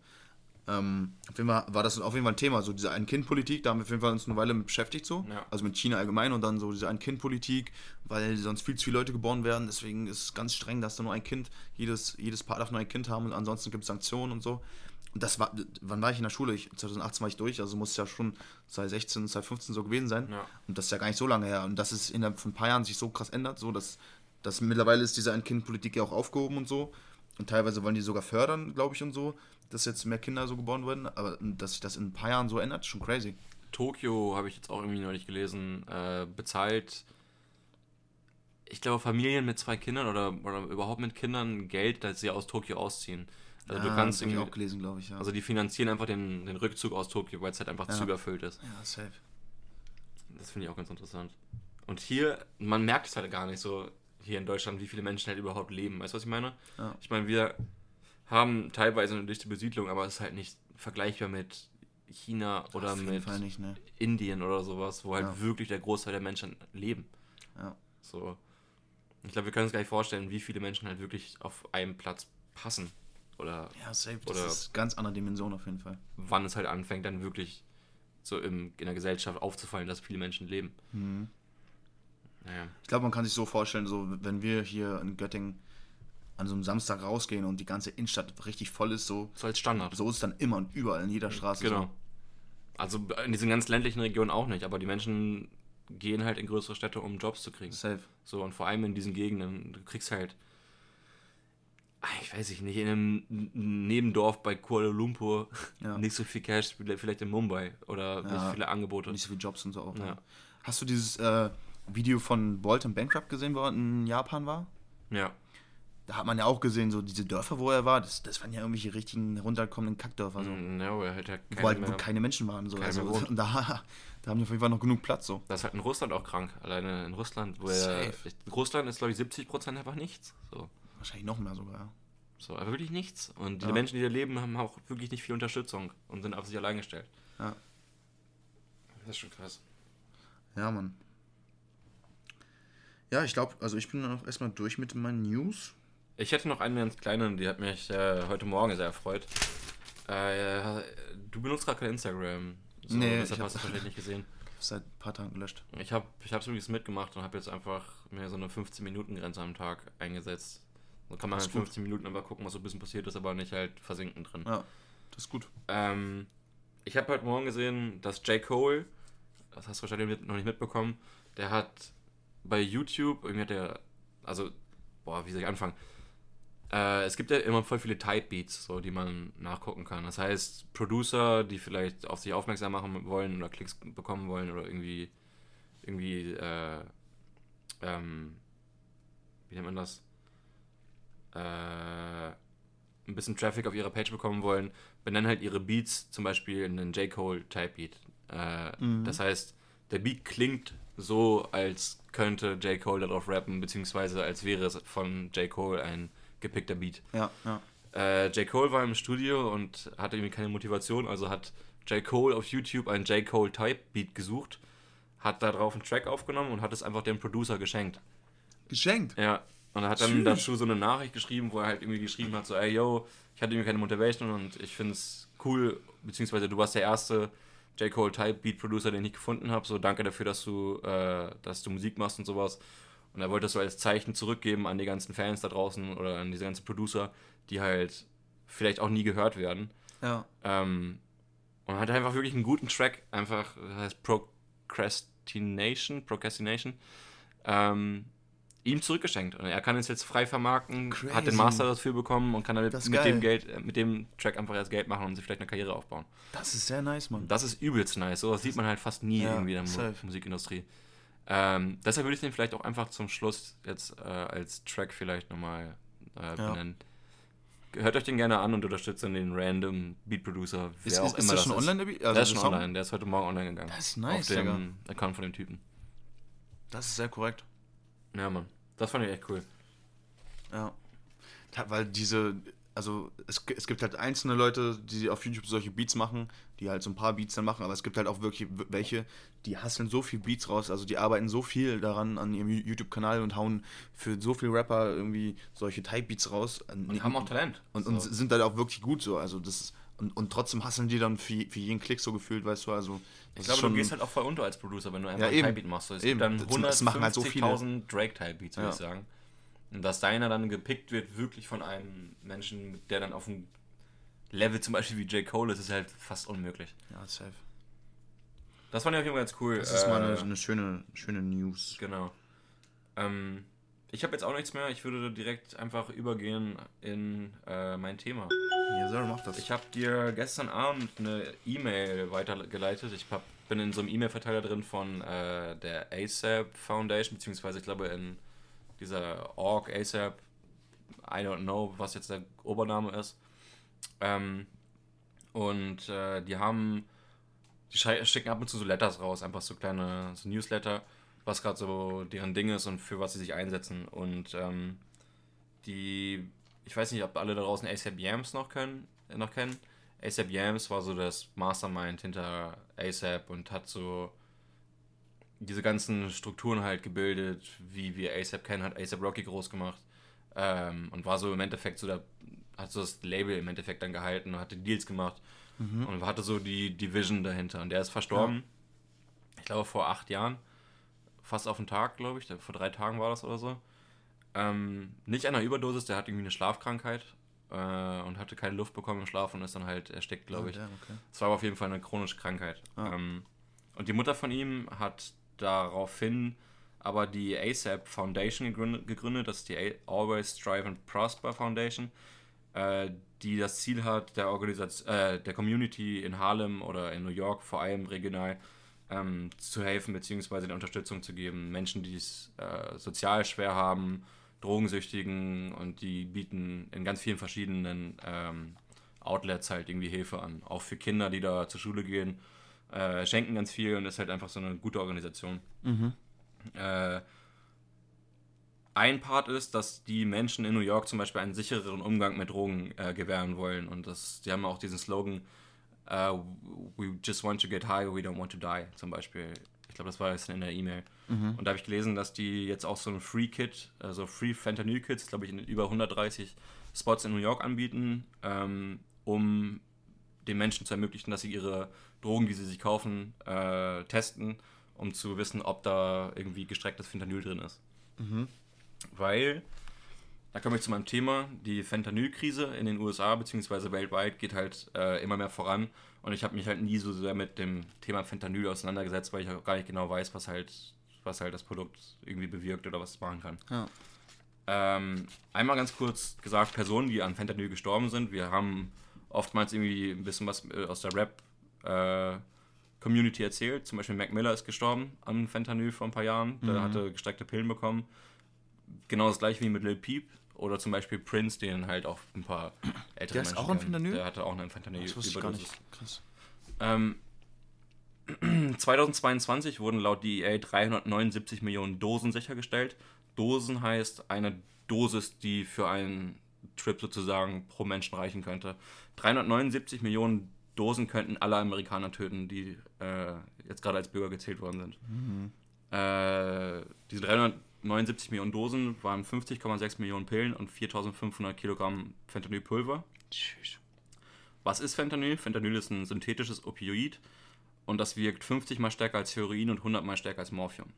Ähm, auf jeden Fall war das auf jeden Fall ein Thema, so diese Ein-Kind-Politik, da haben wir auf jeden Fall uns eine Weile mit beschäftigt, so. Ja. Also mit China allgemein und dann so diese Ein-Kind-Politik, weil sonst viel zu viele Leute geboren werden, deswegen ist es ganz streng, dass da nur ein Kind, jedes, jedes Paar darf nur ein Kind haben und ansonsten gibt es Sanktionen und so. Und das war, wann war ich in der Schule? Ich, 2018 war ich durch, also muss es ja schon 2016, 2015 so gewesen sein. Ja. Und das ist ja gar nicht so lange her. Und dass es innerhalb von ein paar Jahren sich so krass ändert, so dass, dass mittlerweile ist diese Ein-Kind-Politik ja auch aufgehoben und so. Und teilweise wollen die sogar fördern, glaube ich, und so, dass jetzt mehr Kinder so geboren werden. Aber dass sich das in ein paar Jahren so ändert, ist schon crazy. Tokio, habe ich jetzt auch irgendwie neulich gelesen, äh, bezahlt, ich glaube, Familien mit zwei Kindern oder, oder überhaupt mit Kindern Geld, dass sie aus Tokio ausziehen. Also ja, du kannst das hab ich irgendwie, auch gelesen, glaube ich, ja. also die finanzieren einfach den, den Rückzug aus Tokio, weil es halt einfach Ja. zu überfüllt ist. ja, safe. Das finde ich auch ganz interessant. Und hier, man merkt es halt gar nicht so hier in Deutschland, wie viele Menschen halt überhaupt leben. Weißt du, was ich meine? Ja. Ich meine, wir haben teilweise eine dichte Besiedlung, aber es ist halt nicht vergleichbar mit China oder mit nicht, ne? Indien oder sowas, wo halt Ja. wirklich der Großteil der Menschen leben. Ja. So. Ich glaube, wir können uns gar nicht vorstellen, wie viele Menschen halt wirklich auf einem Platz passen. Oder Ja, safe. Das Oder- ist ganz andere Dimension auf jeden Fall. wann es halt anfängt, dann wirklich so im, in der Gesellschaft aufzufallen, dass viele Menschen leben. Mhm. Naja. Ich glaube, man kann sich so vorstellen, so wenn wir hier in Göttingen an so einem Samstag rausgehen und die ganze Innenstadt richtig voll ist, so, So als Standard. so ist es dann immer und überall in jeder Straße. Genau. Also in diesen ganz ländlichen Regionen auch nicht, aber die Menschen gehen halt in größere Städte, um Jobs zu kriegen. So. Safe. So, und vor allem in diesen Gegenden, du kriegst halt, ah, ich weiß ich nicht, in einem Nebendorf bei Kuala Lumpur Ja. nicht so viel Cash, wie vielleicht in Mumbai oder nicht Ja. viele Angebote. Nicht so viele Jobs und so auch. Ja. ne? Hast du dieses äh, Video von Bolton Bankrupt gesehen, wo er in Japan war? Ja, Da hat man ja auch gesehen, so diese Dörfer, wo er war, das, das waren ja irgendwelche richtigen runterkommenden Kackdörfer. So. Mm, ja, wo er halt ja wo, keine halt, wo keine Menschen waren. So. Also, und da, da haben die auf jeden Fall noch genug Platz. So. Das ist halt in Russland auch krank. Alleine in Russland, wo er, Russland ist, glaube ich, 70% einfach nichts. So. Wahrscheinlich noch mehr sogar. ja. So, aber wirklich nichts. Und die Ja. Menschen, die da leben, haben auch wirklich nicht viel Unterstützung und sind auf sich allein gestellt. Ja. Das ist schon krass. Ja, Mann. Ja, ich glaube, also ich bin auch erstmal durch mit meinen News. Ich hätte noch eine ganz kleine, die hat mich äh, heute Morgen sehr erfreut. Äh, du benutzt gerade kein Instagram. So, Nee, deshalb ich hast du wahrscheinlich nicht gesehen. Seit ein paar Tagen gelöscht. Ich habe ich es übrigens mitgemacht und habe jetzt einfach mir so eine 15-Minuten-Grenze am Tag eingesetzt. So kann man Das halt ist gut. 15 Minuten einfach gucken, was so ein bisschen passiert ist, aber nicht halt versinken drin. Ja, das ist gut. Ähm, ich habe heute Morgen gesehen, dass J. Cole, das hast du wahrscheinlich noch nicht mitbekommen, der hat bei YouTube, irgendwie hat der, also, boah, wie soll ich anfangen? Äh, es gibt ja immer voll viele Type Beats, so, die man nachgucken kann. Das heißt, Producer, die vielleicht auf sich aufmerksam machen wollen oder Klicks bekommen wollen oder irgendwie, irgendwie, äh, ähm, wie nennt man das? Äh, ein bisschen Traffic auf ihrer Page bekommen wollen, benennen halt ihre Beats zum Beispiel einen J. Cole Type Beat. Äh, Mhm. Das heißt, der Beat klingt so, als könnte J. Cole darauf rappen, beziehungsweise als wäre es von J. Cole ein gepickter Beat. Ja, ja. Äh, J. Cole war im Studio und hatte irgendwie keine Motivation, also hat J. Cole auf YouTube einen J. Cole Type Beat gesucht, hat da drauf einen Track aufgenommen und hat es einfach dem Producer geschenkt. Geschenkt. Ja, und er hat dann Tschüss. dazu so eine Nachricht geschrieben, wo er halt irgendwie geschrieben hat, so, ey, yo, ich hatte irgendwie keine Motivation und ich finde es cool, beziehungsweise du warst der erste J. Cole Type Beat Producer, den ich gefunden habe, so danke dafür, dass du, äh, dass du Musik machst und sowas. Und er wollte das so als Zeichen zurückgeben an die ganzen Fans da draußen oder an diese ganzen Producer, die halt vielleicht auch nie gehört werden. Ja. Ähm, und hat einfach wirklich einen guten Track, einfach, das heißt Procrastination, Procrastination, ähm, ihm zurückgeschenkt. Und er kann es jetzt frei vermarkten, hat den Crazy. Master dafür bekommen und kann damit mit geil. dem Geld, äh, mit dem Track einfach erst Geld machen und sich vielleicht eine Karriere aufbauen. Das ist sehr nice, Mann. Das ist übelst nice. Sowas sieht man halt fast nie Ja, irgendwie in der Mu. Musikindustrie. Ähm, deshalb würde ich den vielleicht auch einfach zum Schluss jetzt äh, als Track vielleicht nochmal äh, Ja. benennen. Hört euch den gerne an und unterstützt dann den random Beat Producer. Ist, wer ist, auch ist immer das schon ist. online, der Beat? der ist schon Song? online, der ist heute Morgen online gegangen. Das ist nice, Auf Digga. dem Account von dem Typen. Das ist sehr korrekt. Ja, Mann. Das fand ich echt cool. Ja. Da- Weil diese, also es, es gibt halt einzelne Leute, die auf YouTube solche Beats machen, die halt so ein paar Beats dann machen, aber es gibt halt auch wirklich welche, die hasseln so viel Beats raus, also die arbeiten so viel daran an ihrem YouTube-Kanal und hauen für so viele Rapper irgendwie solche Type-Beats raus. Und haben auch Talent. Und, und So. sind halt auch wirklich gut so, also das ist, und, und trotzdem hasseln die dann für, für jeden Klick so gefühlt, weißt du, also Ich glaube, du gehst halt auch voll unter als Producer, wenn du einfach Ja, ein. Type-Beat machst. Es Eben. gibt dann Das- das machen halt so viele. 150.000 Drake-Type-Beats, würde Ja. ich sagen. Und dass deiner dann gepickt wird, wirklich von einem Menschen, der dann auf einem Level zum Beispiel wie J. Cole ist, ist halt fast unmöglich. ja, safe. Das fand ich auf jeden Fall ganz cool. Das ist mal eine, Äh, eine schöne, schöne News. Genau. Ähm, ich habe jetzt auch nichts mehr. Ich würde direkt einfach übergehen in äh, mein Thema. Ja, Sarah, mach das. Ich habe dir gestern Abend eine E-Mail weitergeleitet. Ich hab, bin in so einem E-Mail-Verteiler drin von äh, der ASAP Foundation, beziehungsweise ich glaube in dieser Org, ASAP, I don't know, was jetzt der Obername ist. Ähm, und äh, die haben, die schicken ab und zu so Letters raus, einfach so kleine so Newsletter, was gerade so deren Ding ist und für was sie sich einsetzen. Und ähm, die, ich weiß nicht, ob alle da draußen ASAP Yams noch, können, noch kennen. ASAP Yams war so das Mastermind hinter ASAP und hat so diese ganzen Strukturen halt gebildet, wie wir ASAP kennen, hat ASAP Rocky groß gemacht ähm, und war so im Endeffekt so der, hat so das Label im Endeffekt dann gehalten und hatte Deals gemacht mhm. und hatte so die, die Vision dahinter. Und der ist verstorben, ja. ich glaube vor acht Jahren, fast auf den Tag, glaube ich, vor drei Tagen war das oder so. Ähm, nicht an einer Überdosis, der hat irgendwie eine Schlafkrankheit äh, und hatte keine Luft bekommen im Schlaf und ist dann halt erstickt, glaube ich. Es okay. war aber auf jeden Fall eine chronische Krankheit. Ah. Ähm, und die Mutter von ihm hat daraufhin aber die ASAP Foundation gegründet, das ist die Always Strive and Prosper Foundation, äh, die das Ziel hat, der, Organisation, äh, der Community in Harlem oder in New York vor allem regional ähm, zu helfen bzw. Unterstützung zu geben. Menschen, die es äh, sozial schwer haben, Drogensüchtigen und die bieten in ganz vielen verschiedenen ähm, Outlets halt irgendwie Hilfe an. Auch für Kinder, die da zur Schule gehen äh, schenken ganz viel und ist halt einfach so eine gute Organisation. Mhm. Äh, ein Part ist, dass die Menschen in New York zum Beispiel einen sichereren Umgang mit Drogen äh, gewähren wollen und das, die haben auch diesen Slogan, uh, we just want to get high, we don't want to die, zum Beispiel. Ich glaube, das war jetzt in der E-Mail. Mhm. Und da habe ich gelesen, dass die jetzt auch so ein Free Kit, also Free Fentanyl Kits, glaube ich, in über 130 Spots in New York anbieten, ähm, um den Menschen zu ermöglichen, dass sie ihre Drogen, die sie sich kaufen, äh, testen, um zu wissen, ob da irgendwie gestrecktes Fentanyl drin ist. Mhm. Weil, da komme ich zu meinem Thema, die Fentanyl-Krise in den USA bzw. weltweit geht halt äh, immer mehr voran und ich habe mich halt nie so sehr mit dem Thema Fentanyl auseinandergesetzt, weil ich auch gar nicht genau weiß, was halt, was halt das Produkt irgendwie bewirkt oder was es machen kann. Ja. Ähm, einmal ganz kurz gesagt, Personen, die an Fentanyl gestorben sind. Wir haben oftmals irgendwie ein bisschen was äh, aus der Rap äh, Community erzählt. Zum Beispiel Mac Miller ist gestorben an Fentanyl vor ein paar Jahren. Der mhm. hatte gestreckte Pillen bekommen. Genau das gleiche wie mit Lil Peep. Oder zum Beispiel Prince, den halt auch ein paar ältere Der Menschen auch ein Fentanyl? Der hatte auch einen Fentanyl das ich gar nicht. Krass. Ähm, 2022 wurden laut DEA 379 Millionen Dosen sichergestellt. Dosen heißt eine Dosis, die für einen Trip sozusagen pro Menschen reichen könnte. 379 Millionen Dosen könnten alle Amerikaner töten, die äh, jetzt gerade als Bürger gezählt worden sind. Mhm. Äh, diese 379 Millionen Dosen waren 50,6 Millionen Pillen und 4500 Kilogramm Fentanylpulver. Tschüss. Was ist Fentanyl? Fentanyl ist ein synthetisches Opioid und das wirkt 50 mal stärker als Heroin und 100 mal stärker als Morphium.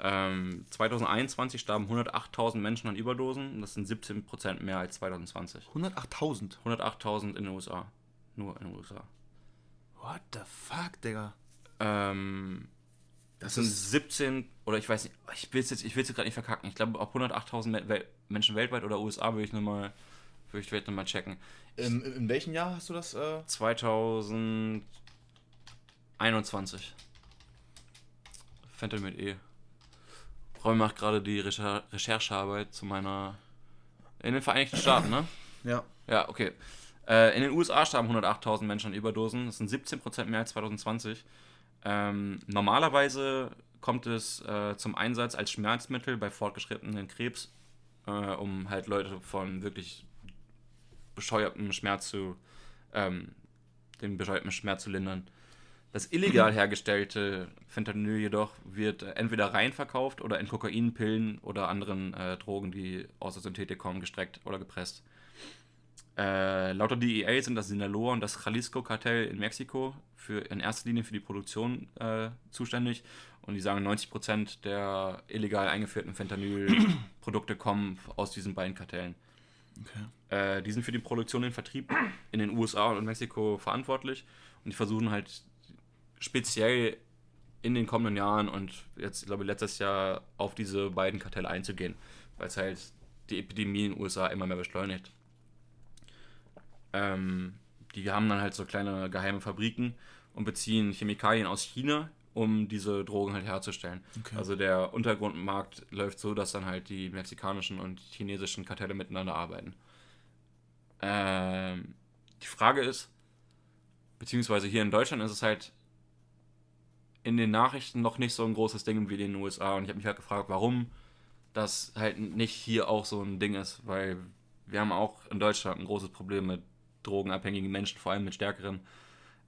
Ähm, 2021 starben 108.000 Menschen an Überdosen. Das sind 17% mehr als 2020. 108.000? 108.000 in den USA. Nur in den USA. What the fuck, Digga? Ähm, das, das sind 17, oder ich weiß nicht, ich will es jetzt, jetzt gerade nicht verkacken. Ich glaube, ob 108.000 Menschen weltweit oder USA würde ich nochmal würde ich checken. In, in welchem Jahr hast du das? Äh? 2021. Fentanyl mit E. Roy macht gerade die Recher Recherchearbeit zu meiner. In den Vereinigten Staaten, ne? Ja. Ja, okay. Äh, in den USA starben 108.000 Menschen an Überdosen. Das sind 17% mehr als 2020. Ähm, normalerweise kommt es äh, zum Einsatz als Schmerzmittel bei fortgeschrittenen Krebs, äh, um halt Leute von wirklich bescheuertem Schmerz zu, ähm, den bescheuerten Schmerz zu lindern. Das illegal hergestellte Fentanyl jedoch wird entweder rein verkauft oder in Kokainpillen oder anderen äh, Drogen, die aus der Synthetik kommen, gestreckt oder gepresst. Äh, laut der DEA sind das Sinaloa und das Jalisco-Kartell in Mexiko für, in erster Linie für die Produktion äh, zuständig. Und die sagen, 90% der illegal eingeführten Fentanyl-Produkte kommen aus diesen beiden Kartellen. Okay. Äh, die sind für die Produktion und den Vertrieb in den USA und Mexiko verantwortlich. Und die versuchen halt speziell in den kommenden Jahren und jetzt, ich glaube, letztes Jahr auf diese beiden Kartelle einzugehen, weil es halt die Epidemie in den USA immer mehr beschleunigt. Ähm, die haben dann halt so kleine geheime Fabriken und beziehen Chemikalien aus China um diese Drogen halt herzustellen. Okay. Also der Untergrundmarkt läuft so, dass dann halt die mexikanischen und chinesischen Kartelle miteinander arbeiten. Ähm, die Frage ist, beziehungsweise hier in Deutschland ist es halt in den Nachrichten noch nicht so ein großes Ding wie in den USA. Und ich habe mich halt gefragt, warum das halt nicht hier auch so ein Ding ist, weil wir haben auch in Deutschland ein großes Problem mit drogenabhängigen Menschen, vor allem mit stärkeren,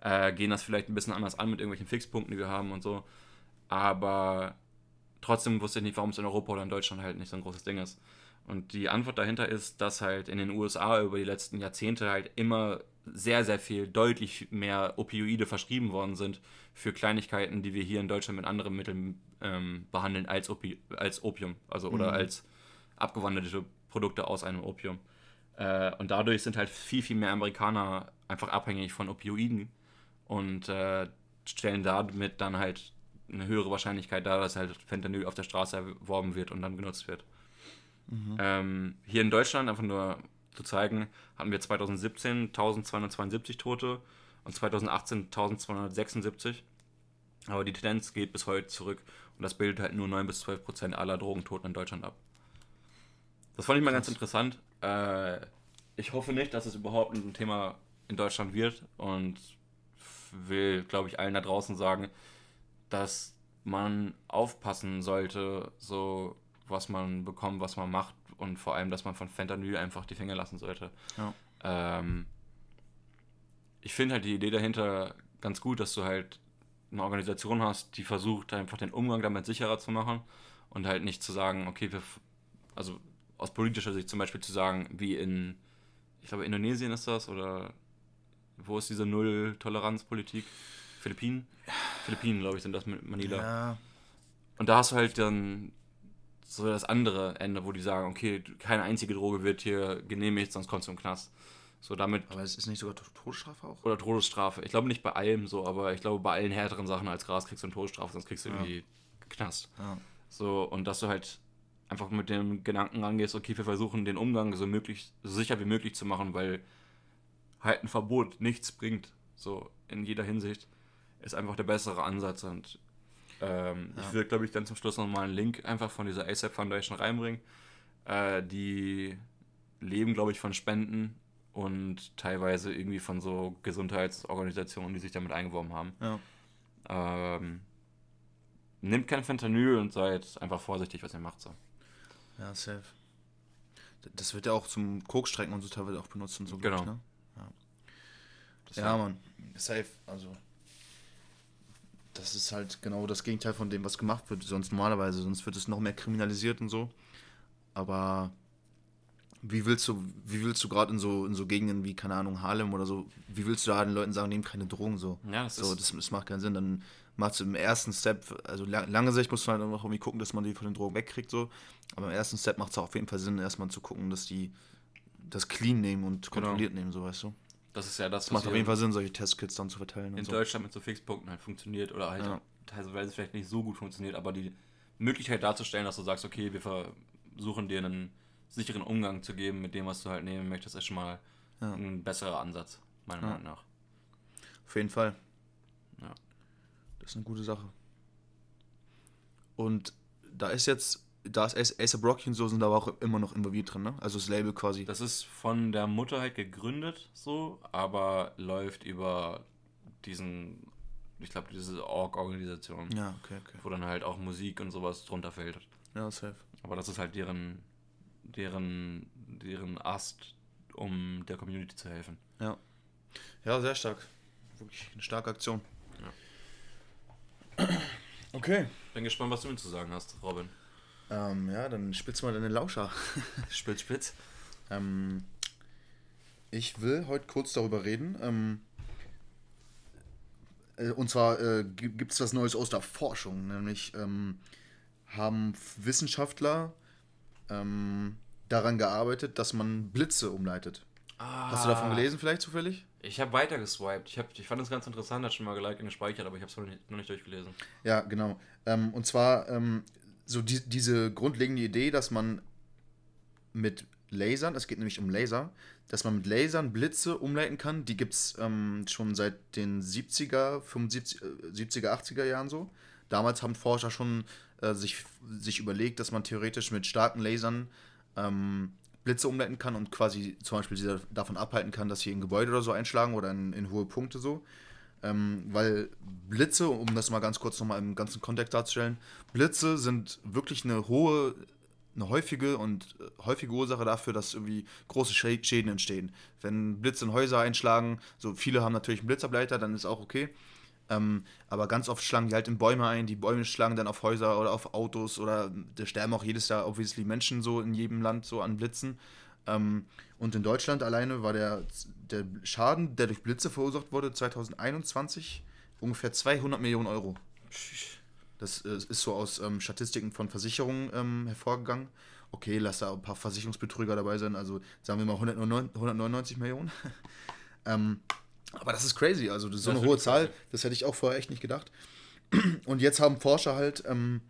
äh, gehen das vielleicht ein bisschen anders an mit irgendwelchen Fixpunkten, die wir haben und so. Aber trotzdem wusste ich nicht, warum es in Europa oder in Deutschland halt nicht so ein großes Ding ist. Und die Antwort dahinter ist, dass halt in den USA über die letzten Jahrzehnte halt immer sehr, sehr viel, deutlich mehr Opioide verschrieben worden sind für Kleinigkeiten, die wir hier in Deutschland mit anderen Mitteln ähm, behandeln als, Opi als Opium, also oder Mhm. als abgewandelte Produkte aus einem Opium. Äh, und dadurch sind halt viel, viel mehr Amerikaner einfach abhängig von Opioiden und äh, stellen damit dann halt eine höhere Wahrscheinlichkeit dar, dass halt Fentanyl auf der Straße erworben wird und dann genutzt wird. Ähm, hier in Deutschland, einfach nur zu zeigen, hatten wir 2017 1272 Tote und 2018 1276. Aber die Tendenz geht bis heute zurück und das bildet halt nur 9 bis 12 Prozent aller Drogentoten in Deutschland ab. Das fand ich mal ganz interessant. Äh, ich hoffe nicht, dass es überhaupt ein Thema in Deutschland wird und will, glaube ich, allen da draußen sagen, dass man aufpassen sollte, so was man bekommt, was man macht und vor allem, dass man von Fentanyl einfach die Finger lassen sollte. Ja. Ähm, ich finde halt die Idee dahinter ganz gut, dass du halt eine Organisation hast, die versucht einfach den Umgang damit sicherer zu machen und halt nicht zu sagen, okay, wir, also aus politischer Sicht zum Beispiel zu sagen, wie in, ich glaube Indonesien ist das oder wo ist diese Null-Toleranz-Politik? Philippinen? Philippinen, glaube ich, sind das mit Manila. Ja, Und da hast du halt dann so das andere Ende, wo die sagen, okay, keine einzige Droge wird hier genehmigt, sonst kommst du im Knast. So damit, aber es ist nicht sogar Todesstrafe auch? oder Todesstrafe. Ich glaube nicht bei allem so, aber ich glaube bei allen härteren Sachen als Gras kriegst du eine Todesstrafe, sonst kriegst du Ja. irgendwie Knast. Ja. So, und dass du halt einfach mit dem Gedanken rangehst, okay, wir versuchen den Umgang so möglich, so sicher wie möglich zu machen, weil halt ein Verbot nichts bringt, so in jeder Hinsicht, ist einfach der bessere Ansatz. Und ähm, Ja. ich würde, glaube ich, dann zum Schluss nochmal einen Link einfach von dieser ASAP Foundation reinbringen. Äh, die leben, glaube ich, von Spenden und teilweise irgendwie von so Gesundheitsorganisationen, die sich damit eingeworben haben. Ja. Ähm, nehmt kein Fentanyl und seid einfach vorsichtig, was ihr macht. So. Ja, safe. Das wird ja auch zum Kokstrecken und so teilweise auch benutzt und so. Genau. Ich, ne? Das Ja, Mann. Safe. Also. Das ist halt genau das Gegenteil von dem, was gemacht wird, sonst normalerweise. Sonst wird es noch mehr kriminalisiert und so. Aber wie willst du, wie willst du gerade in so, in so Gegenden wie, keine Ahnung, Harlem oder so, wie willst du da den Leuten sagen, nehmt keine Drogen so? Ja, das So, ist, das, das macht keinen Sinn. Dann macht es im ersten Step, also la- lange Sicht muss man halt noch irgendwie gucken, dass man die von den Drogen wegkriegt, so. Aber im ersten Step macht es auf jeden Fall Sinn, erstmal zu gucken, dass die das clean nehmen und Genau. kontrolliert nehmen, so weißt du. das ist ja das, Es macht auf jeden Fall Sinn, solche Testkits dann zu verteilen in so. Deutschland mit so Fixpunkten halt funktioniert oder halt Ja. teilweise vielleicht nicht so gut funktioniert, aber die Möglichkeit darzustellen, dass du sagst, okay, wir versuchen dir einen sicheren Umgang zu geben mit dem, was du halt nehmen möchtest, ist schon mal Ja. ein besserer Ansatz, meiner Ja. Meinung nach. Auf jeden Fall. Ja. Das ist eine gute Sache. Und da ist jetzt, da ist Ace- Ace Rocky und so sind aber auch immer noch involviert drin, ne? Also das Label quasi. Das ist von der Mutter halt gegründet, so, aber läuft über diesen, ich glaube, diese Org-Organisation, ja, okay, okay. wo dann halt auch Musik und sowas drunter fällt. Ja, safe. Aber das ist halt deren, deren, deren Ast, um der Community zu helfen. Ja. Ja, sehr stark. Wirklich eine starke Aktion. Okay. Bin gespannt, was du mir zu sagen hast, Robin. Ähm, ja, dann spitz mal deine Lauscher. Spitz, spitz. Ähm, ich will heute kurz darüber reden. Ähm, äh, und zwar äh, gibt es was Neues aus der Forschung. Nämlich ähm, haben Wissenschaftler ähm, daran gearbeitet, dass man Blitze umleitet. Hast du davon gelesen vielleicht zufällig? Ich habe weiter geswiped. Ich, hab, ich fand das ganz interessant, hat schon mal geliked und gespeichert, aber ich habe es noch nicht, noch nicht durchgelesen. Ja, genau. Ähm, und zwar ähm, so die, diese grundlegende Idee, dass man mit Lasern, es geht nämlich um Laser, dass man mit Lasern Blitze umleiten kann. Die gibt es ähm, schon seit den 70er, 75, äh, 70er, 80er Jahren so. Damals haben Forscher schon äh, sich, sich überlegt, dass man theoretisch mit starken Lasern ähm, Blitze umleiten kann und quasi zum Beispiel sie davon abhalten kann, dass sie in Gebäude oder so einschlagen oder in, in hohe Punkte so. Ähm, weil Blitze, um das mal ganz kurz nochmal im ganzen Kontext darzustellen, Blitze sind wirklich eine hohe, eine häufige und äh, häufige Ursache dafür, dass irgendwie große Schäden entstehen. Wenn Blitze in Häuser einschlagen, so viele haben natürlich einen Blitzableiter, dann ist auch okay. Ähm, aber ganz oft schlagen die halt in Bäume ein, die Bäume schlagen dann auf Häuser oder auf Autos oder da sterben auch jedes Jahr obviously Menschen so in jedem Land so an Blitzen. Ähm, und in Deutschland alleine war der, der Schaden, der durch Blitze verursacht wurde, 2021 ungefähr 200 Millionen Euro. Das äh, ist so aus ähm, Statistiken von Versicherungen ähm, hervorgegangen. Okay, lass da ein paar Versicherungsbetrüger dabei sein, also sagen wir mal 199 Millionen. ähm, aber das ist crazy, also so eine hohe Zahl, crazy. das hätte ich auch vorher echt nicht gedacht. Und jetzt haben Forscher halt ähm,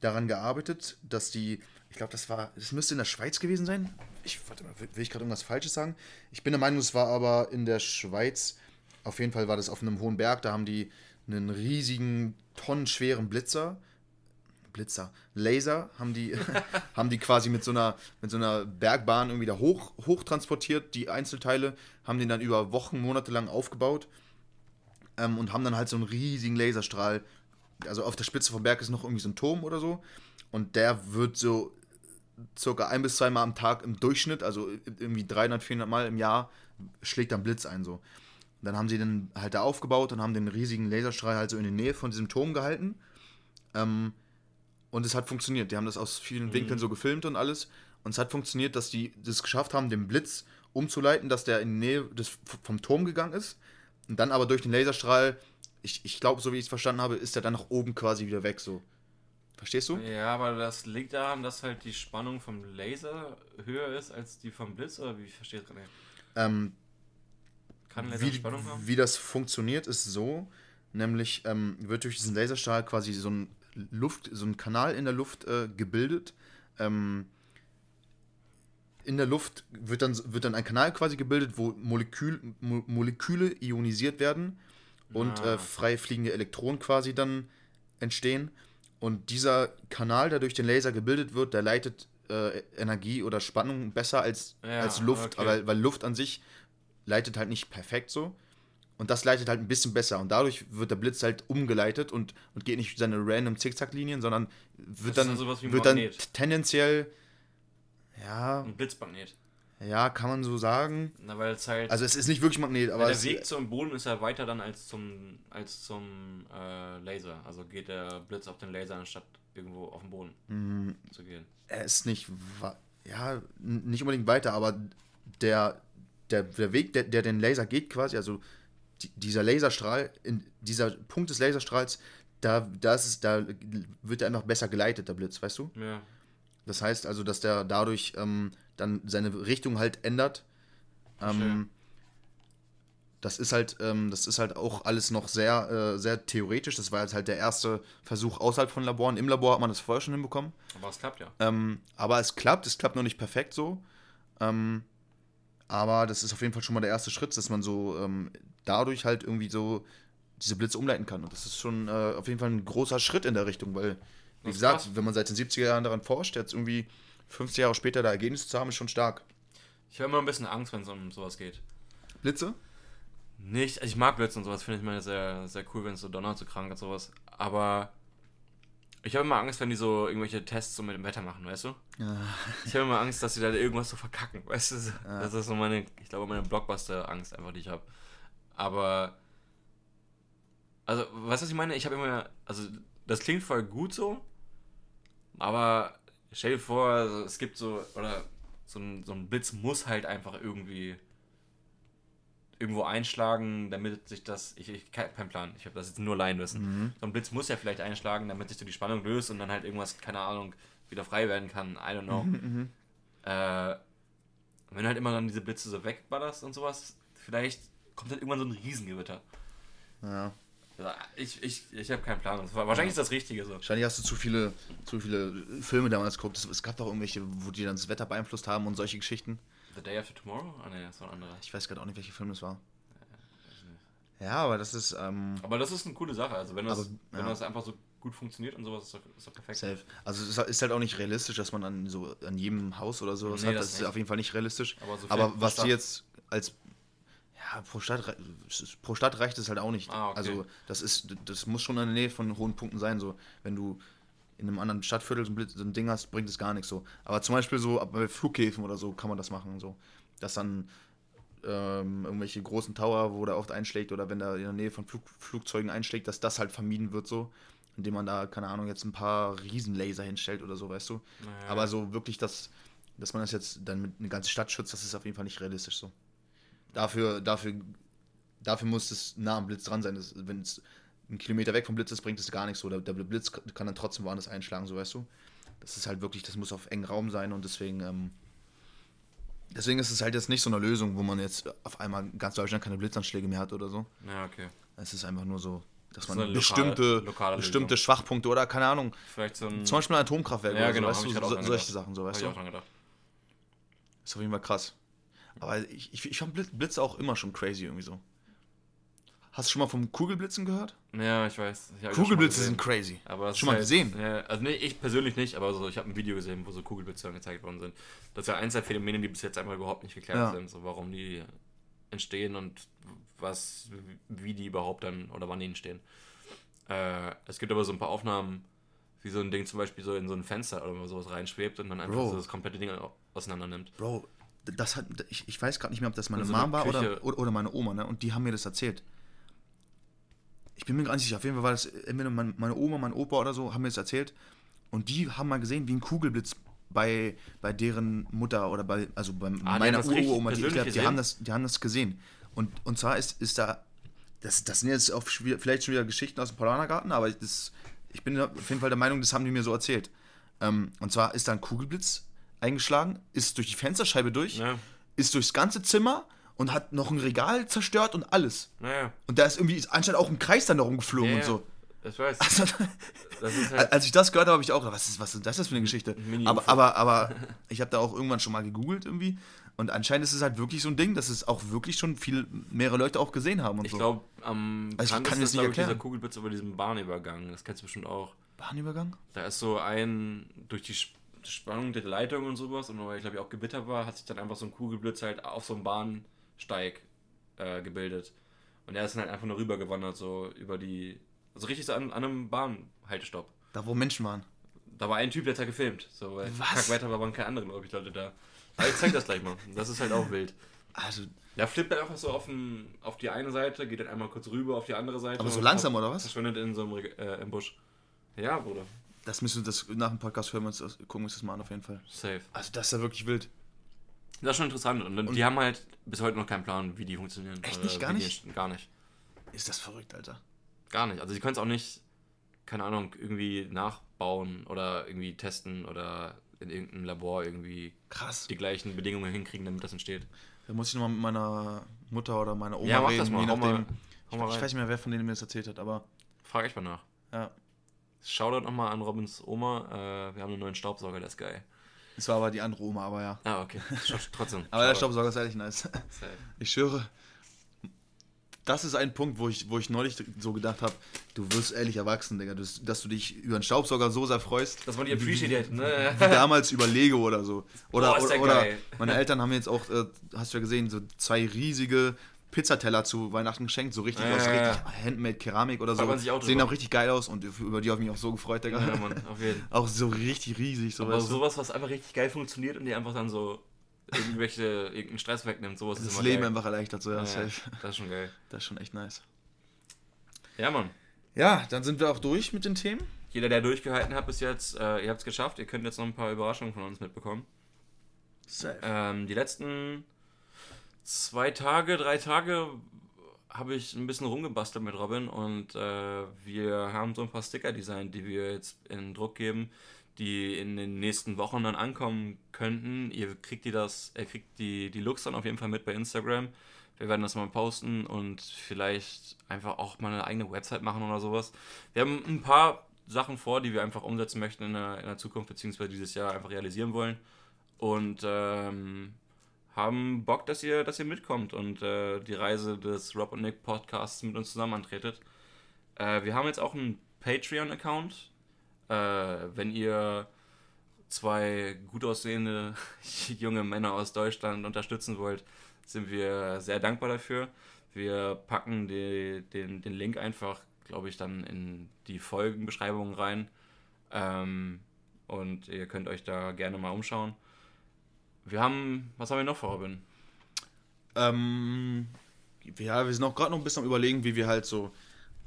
daran gearbeitet, dass die, ich glaube, das war, das müsste in der Schweiz gewesen sein. Ich, warte mal, will ich gerade irgendwas Falsches sagen? Ich bin der Meinung, es war aber in der Schweiz. Auf jeden Fall war das auf einem hohen Berg, da haben die einen riesigen, tonnenschweren Blitzer Blitzer, Laser haben die, haben die quasi mit so einer, mit so einer Bergbahn irgendwie da hoch, hoch transportiert, die Einzelteile, haben den dann über Wochen, Monate lang aufgebaut ähm, und haben dann halt so einen riesigen Laserstrahl. Also auf der Spitze vom Berg ist noch irgendwie so ein Turm oder so und der wird so circa ein bis zweimal am Tag im Durchschnitt, also irgendwie 300, 400 Mal im Jahr, schlägt dann Blitz ein so. Dann haben sie den halt da aufgebaut und haben den riesigen Laserstrahl halt so in der Nähe von diesem Turm gehalten. Ähm, und es hat funktioniert. Die haben das aus vielen mhm. Winkeln so gefilmt und alles. Und es hat funktioniert, dass die das geschafft haben, den Blitz umzuleiten, dass der in die Nähe des, vom Turm gegangen ist. Und dann aber durch den Laserstrahl, ich, ich glaube, so wie ich es verstanden habe, ist der dann nach oben quasi wieder weg. So. Verstehst du? Ja, aber das liegt daran, dass halt die Spannung vom Laser höher ist als die vom Blitz, oder wie verstehe ich das gerade? Ähm, Kann Laser wie, Spannung haben? Wie das funktioniert, ist so, nämlich ähm, wird durch diesen Laserstrahl quasi so ein Luft, so ein Kanal in der Luft äh, gebildet. Ähm, in der Luft wird dann, wird dann ein Kanal quasi gebildet, wo Molekül, Mo Moleküle ionisiert werden und ah. äh, frei fliegende Elektronen quasi dann entstehen. Und dieser Kanal, der durch den Laser gebildet wird, der leitet äh, Energie oder Spannung besser als, ja, als Luft, okay. weil, weil Luft an sich leitet halt nicht perfekt so. Und das leitet halt ein bisschen besser. Und dadurch wird der Blitz halt umgeleitet und, und geht nicht seine random Zickzacklinien, sondern wird dann, wird dann tendenziell. Ja. Ein Blitzmagnet. Ja, kann man so sagen. Na, weil es halt. Also es ist nicht wirklich Magnet, aber. Der Weg zum Boden ist ja weiter dann als zum als zum äh, Laser. Also geht der Blitz auf den Laser anstatt irgendwo auf den Boden mm, zu gehen. Er ist nicht ja, nicht unbedingt weiter, aber der, der, der Weg, der, der den Laser geht quasi, also dieser Laserstrahl, in dieser Punkt des Laserstrahls, da, das ist, da wird er einfach besser geleitet, der Blitz, weißt du? Ja. Das heißt also, dass der dadurch ähm, dann seine Richtung halt ändert. Ähm, das ist halt, ähm, das ist halt auch alles noch sehr, äh, sehr theoretisch. Das war jetzt halt der erste Versuch außerhalb von Laboren. Im Labor hat man das vorher schon hinbekommen. Aber es klappt ja. Ähm, aber es klappt, es klappt noch nicht perfekt so. Ähm, aber das ist auf jeden Fall schon mal der erste Schritt, dass man so ähm, dadurch halt irgendwie so diese Blitze umleiten kann. Und das ist schon äh, auf jeden Fall ein großer Schritt in der Richtung, weil, wie gesagt, krass. wenn man seit den 70er Jahren daran forscht, jetzt irgendwie 50 Jahre später da Ergebnisse zu haben, ist schon stark. Ich habe immer ein bisschen Angst, wenn es um sowas geht. Blitze? Nicht, also ich mag Blitze und sowas, finde ich mal sehr, sehr cool, wenn es so donnert, so krank und sowas. Aber ich habe immer Angst, wenn die so irgendwelche Tests so mit dem Wetter machen, weißt du? Ja. Ich habe immer Angst, dass sie da irgendwas so verkacken, weißt du? Ja. Das ist so meine, ich glaube, meine Blockbuster-Angst einfach, die ich habe. Aber, also, weißt du, was ich meine? Ich habe immer, also, das klingt voll gut so, aber stell dir vor, also, es gibt so, oder so ein, so ein Blitz muss halt einfach irgendwie irgendwo einschlagen, damit sich das, ich, ich kein Plan, ich habe das jetzt nur Laienwissen. Mhm. So ein Blitz muss ja vielleicht einschlagen, damit sich so die Spannung löst und dann halt irgendwas, keine Ahnung, wieder frei werden kann. I don't know. Mhm, mhm. äh, wenn du halt immer dann diese Blitze so wegballerst und sowas, vielleicht kommt halt irgendwann so ein Riesengewitter. Ja. Ich, ich, ich habe keinen Plan. Wahrscheinlich ist das Richtige so. Wahrscheinlich hast du zu viele, zu viele Filme damals geguckt. Es, es gab doch irgendwelche, wo die dann das Wetter beeinflusst haben und solche Geschichten. The Day After Tomorrow? Ah, ne, das war ein anderer. Ich weiß gerade auch nicht, welcher Film das war. Ja, aber das ist. Ähm, Aber das ist eine coole Sache. Also, wenn das, Aber, wenn ja. das einfach so gut funktioniert und sowas, ist doch, ist doch perfekt. safe. Also es ist halt auch nicht realistisch, dass man an so an jedem Haus oder sowas Nee, hat. das Das ist auf jeden Fall nicht realistisch. Aber so Aber was die jetzt als ja, pro Stadt, pro Stadt reicht es halt auch nicht. Ah, okay. Also das ist, das muss schon in der Nähe von hohen Punkten sein. So, wenn du in einem anderen Stadtviertel so ein, so ein Ding hast, bringt es gar nichts so. Aber zum Beispiel so bei Flughäfen oder so kann man das machen. So, dass dann ähm, irgendwelche großen Tower, wo der oft einschlägt oder wenn der in der Nähe von Flug, Flugzeugen einschlägt, dass das halt vermieden wird so, indem man da keine Ahnung jetzt ein paar Riesenlaser hinstellt oder so, weißt du. Naja. Aber so wirklich, dass, dass man das jetzt dann mit eine ganze Stadt schützt, das ist auf jeden Fall nicht realistisch so. Dafür, dafür, dafür muss es nah am Blitz dran sein. Das- Wenn es ein Kilometer weg vom Blitz ist, bringt es gar nichts so. Der, der Blitz kann dann trotzdem woanders einschlagen, so weißt du. Das ist halt wirklich, das muss auf engem Raum sein und deswegen, ähm, deswegen ist es halt jetzt nicht so eine Lösung, wo man jetzt auf einmal in ganz Deutschland keine Blitzanschläge mehr hat oder so. Ja, okay. Es ist einfach nur so, dass Das man bestimmte, lokale- lokale bestimmte. Schwachpunkte oder keine Ahnung, Vielleicht so ein. zum Beispiel ein Atomkraftwerk Ja, oder genau, so, weißt du, so, solche. Sachen, so, Hab weißt ich du. auch dran gedacht. Ist auf jeden Fall krass. Aber ich, ich, ich fand Blitz, auch immer schon crazy irgendwie so. Hast du schon mal vom Kugelblitzen gehört? Ja, ich weiß. Ich Kugelblitze sind crazy. Aber Schon mal gesehen? Ja, also nee, ich persönlich nicht, aber so, ich habe ein Video gesehen, wo so Kugelblitze angezeigt worden sind. Das ist ja eins der Phänomene, die bis jetzt einmal überhaupt nicht geklärt Ja. sind, so warum die entstehen und was, wie die überhaupt dann oder wann die entstehen. Äh, es gibt aber so ein paar Aufnahmen, wie so ein Ding zum Beispiel so in so ein Fenster oder sowas reinschwebt und dann einfach Bro. so das komplette Ding au- auseinander nimmt. Bro, das hat, ich, ich weiß gerade nicht mehr, ob das meine so Mom war oder, oder meine Oma, ne? Und die haben mir das erzählt. Ich bin mir gar nicht sicher. Auf jeden Fall war das entweder mein- meine Oma, mein Opa oder so, haben mir das erzählt. Und die haben mal gesehen, wie ein Kugelblitz bei, bei deren Mutter oder bei, also bei Ah, meiner Uroma, die, glaub, die, haben das, die haben das gesehen. Und, und zwar ist, ist da, das, das sind jetzt auch vielleicht schon wieder Geschichten aus dem Paulanergarten, aber ich, das, ich bin auf jeden Fall der Meinung, das haben die mir so erzählt. Ähm, und zwar ist da ein Kugelblitz eingeschlagen, ist durch die Fensterscheibe durch, Ja, ist durchs ganze Zimmer und hat noch ein Regal zerstört und alles. naja. Und da ist irgendwie anscheinend auch ein Kreis dann da rumgeflogen Ja, und so. Ich weiß. Also, Das halt, als ich das gehört habe, habe ich auch gedacht, was ist, was ist das für eine Geschichte? Aber, aber, aber ich habe da auch irgendwann schon mal gegoogelt irgendwie. Und anscheinend ist es halt wirklich so ein Ding, dass es auch wirklich schon viel, mehrere Leute auch gesehen haben und ich so. glaube, am Also ich kann das nicht ich, dieser erklären. Kugelblitz über diesen Bahnübergang. Das kennst du bestimmt auch. Bahnübergang? Da ist so ein, durch die Sp- Spannung der Leitung und sowas, und weil ich glaube ich auch Gewitter war, hat sich dann einfach so ein Kugelblitz halt auf so einem Bahnsteig äh, gebildet. Und er ist dann halt einfach nur rübergewandert, so über die, also richtig so an, an einem Bahnhaltestopp. Da, wo Menschen waren. Da war ein Typ, der hat da gefilmt. So, weil Was? Kackwetter war, waren keine anderen, glaube ich, Leute da. Aber ich zeig das gleich mal. Das ist halt auch wild. Also, Der flippt dann einfach so auf, den, auf die eine Seite, geht dann einmal kurz rüber auf die andere Seite. aber so langsam oder was? Verschwindet in so einem äh, im Busch. Ja, Bruder. Das müssen wir das nach dem Podcast hören, wir uns das, gucken wir uns das mal an auf jeden Fall. Safe. Also das ist ja wirklich wild. Das ist schon interessant. Und, dann- die haben halt bis heute noch keinen Plan, wie die funktionieren. Echt Oder nicht? Gar nicht? Gar nicht. Ist das verrückt, Alter. Gar nicht. Also sie können es auch nicht, keine Ahnung, irgendwie nachbauen oder irgendwie testen oder in irgendeinem Labor irgendwie Krass. die gleichen Bedingungen hinkriegen, damit das entsteht. Da muss ich nochmal mit meiner Mutter oder meiner Oma Ja, mach reden, das mal. je Hau mal, nachdem. hau mal ich rein. weiß nicht mehr, wer von denen mir das erzählt hat, aber Frag ich mal nach. ja. Shoutout nochmal an Robins Oma. Äh, wir haben einen neuen Staubsauger, der ist geil. Es war aber die andere Oma, aber ja. Ah, okay. Trotzdem. Aber der. Staubsauger ist ehrlich nice. Safe. Ich schwöre, das ist ein Punkt, wo ich, wo ich neulich so gedacht habe, du wirst ehrlich erwachsen, Digga. Du, dass du dich über einen Staubsauger so sehr freust, Dass man die appreciated, ne? wie damals über Lego oder so. Oder, Boah, oder, oder meine Eltern haben jetzt auch, äh, hast du ja gesehen, so zwei riesige Pizzateller zu Weihnachten geschenkt, so richtig Ja, aus ja, richtig Handmade Keramik oder so. Sehen drüber. auch richtig geil aus und über die habe ich mich auch so gefreut, Digga. Ja, Mann, auf jeden Fall. Auch so richtig riesig, so Aber sowas, was einfach richtig geil funktioniert und die einfach dann so irgendwelche, irgendeinen Stress wegnimmt, sowas ist Das Leben geil. einfach erleichtert, so ja, Ja, safe. das ist schon geil. Das ist schon echt nice. Ja, Mann. Ja, dann sind wir auch durch mit den Themen. Jeder, der durchgehalten hat bis jetzt, äh, ihr habt es geschafft. Ihr könnt jetzt noch ein paar Überraschungen von uns mitbekommen. Safe. Ähm, die letzten zwei Tage, drei Tage habe ich ein bisschen rumgebastelt mit Robin und äh, wir haben so ein paar Sticker designt, die wir jetzt in Druck geben, die in den nächsten Wochen dann ankommen könnten. Ihr kriegt die das, ihr kriegt die, die Looks dann auf jeden Fall mit bei Instagram. Wir werden das mal posten und vielleicht einfach auch mal eine eigene Website machen oder sowas. Wir haben ein paar Sachen vor, die wir einfach umsetzen möchten in der, in der Zukunft, beziehungsweise dieses Jahr einfach realisieren wollen. Und ähm, haben Bock, dass ihr, dass ihr mitkommt und äh, die Reise des Rob und Nick Podcasts mit uns zusammen antretet. Äh, wir haben jetzt auch einen Patreon-Account. Äh, wenn ihr zwei gut aussehende junge Männer aus Deutschland unterstützen wollt, sind wir sehr dankbar dafür. Wir packen die, den, den Link einfach, glaube ich, dann in die Folgenbeschreibung rein. Ähm, und ihr könnt euch da gerne mal umschauen. Wir haben, was haben wir noch vor, Robin? Ähm, ja, wir sind auch gerade noch ein bisschen am überlegen, wie wir halt so,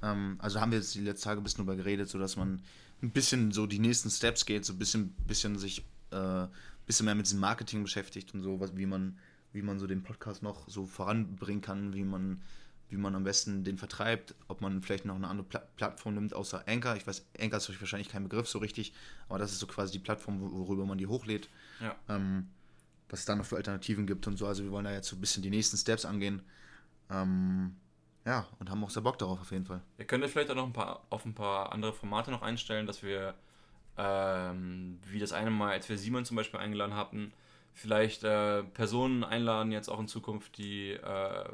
ähm, also haben wir jetzt die letzten Tage ein bisschen drüber geredet, so dass man ein bisschen so die nächsten Steps geht, so ein bisschen, bisschen sich, äh, bisschen mehr mit diesem Marketing beschäftigt und so, was, wie man, wie man so den Podcast noch so voranbringen kann, wie man, wie man am besten den vertreibt, ob man vielleicht noch eine andere Pla Plattform nimmt, außer Anchor. Ich weiß, Anchor ist euch wahrscheinlich kein Begriff so richtig, aber das ist so quasi die Plattform, worüber man die hochlädt. Ja. Ähm, was es da noch für Alternativen gibt und so. Also wir wollen da jetzt so ein bisschen die nächsten Steps angehen. Ähm, ja, und haben auch sehr Bock darauf auf jeden Fall. Ihr könnt euch vielleicht auch noch ein paar, auf ein paar andere Formate noch einstellen, dass wir, ähm, wie das eine Mal, als wir Simon zum Beispiel eingeladen hatten, vielleicht äh, Personen einladen, jetzt auch in Zukunft, die, äh,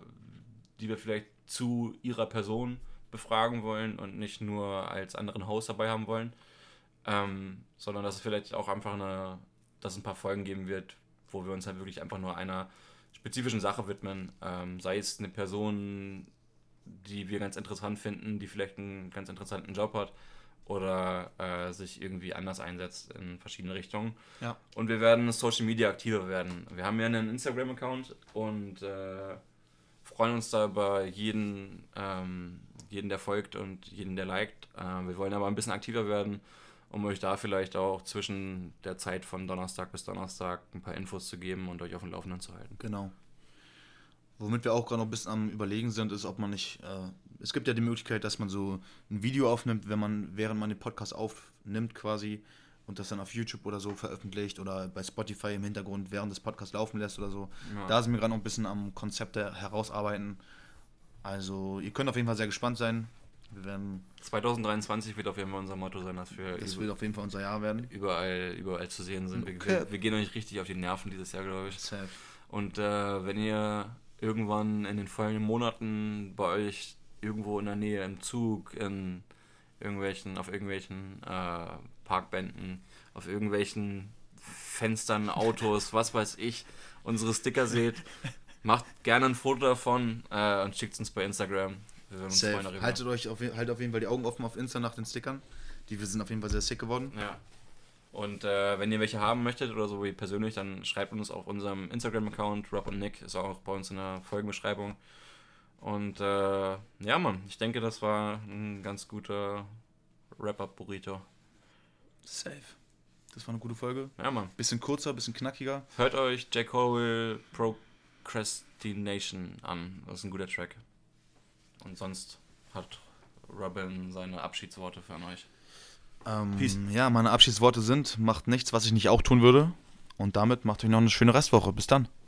die wir vielleicht zu ihrer Person befragen wollen und nicht nur als anderen Host dabei haben wollen. Ähm, sondern dass es vielleicht auch einfach eine, dass es ein paar Folgen geben wird, wo wir uns halt wirklich einfach nur einer spezifischen Sache widmen. Ähm, sei es eine Person, die wir ganz interessant finden, die vielleicht einen ganz interessanten Job hat oder äh, sich irgendwie anders einsetzt in verschiedene Richtungen. Ja. Und wir werden Social Media aktiver werden. Wir haben ja einen Instagram-Account und äh, freuen uns da über jeden, ähm, jeden, der folgt und jeden, der liked. Äh, wir wollen aber ein bisschen aktiver werden um euch da vielleicht auch zwischen der Zeit von Donnerstag bis Donnerstag ein paar Infos zu geben und euch auf dem Laufenden zu halten. Genau. Womit wir auch gerade noch ein bisschen am Überlegen sind, ist, ob man nicht. Äh, es gibt ja die Möglichkeit, dass man so ein Video aufnimmt, wenn man, während man den Podcast aufnimmt, quasi und das dann auf YouTube oder so veröffentlicht oder bei Spotify im Hintergrund während des Podcasts laufen lässt oder so. Ja. Da sind wir gerade noch ein bisschen am Konzept herausarbeiten. Also, ihr könnt auf jeden Fall sehr gespannt sein. Wir werden 2023 wird auf jeden Fall unser Motto sein, dass wir. Das wird auf jeden Fall unser Jahr werden. Überall, überall zu sehen sind. Wir, wir, wir gehen euch richtig auf die Nerven dieses Jahr, glaube ich. Safe. Und äh, wenn ihr irgendwann in den folgenden Monaten bei euch irgendwo in der Nähe im Zug, in irgendwelchen, auf irgendwelchen äh, Parkbänden, auf irgendwelchen Fenstern, Autos, was weiß ich, unsere Sticker seht, macht gerne ein Foto davon äh, und schickt es uns bei Instagram. Wir würden uns freuen darüber. Haltet euch auf, halt auf jeden Fall die Augen offen auf Insta nach den Stickern. Die sind auf jeden Fall sehr sick geworden. Ja. Und äh, wenn ihr welche haben möchtet oder so wie persönlich, dann schreibt uns auf unserem Instagram-Account. Rob und Nick ist auch bei uns in der Folgenbeschreibung. Und äh, ja, Mann, ich denke, das war ein ganz guter Wrap-Up-Burrito. Safe. Das war eine gute Folge. Ja, Mann. Bisschen kurzer, bisschen knackiger. Hört euch Jack Hole Procrastination an. Das ist ein guter Track. Und sonst hat Robin seine Abschiedsworte für euch. Ähm, ja, meine Abschiedsworte sind, macht nichts, was ich nicht auch tun würde. Und damit macht euch noch eine schöne Restwoche. Bis dann.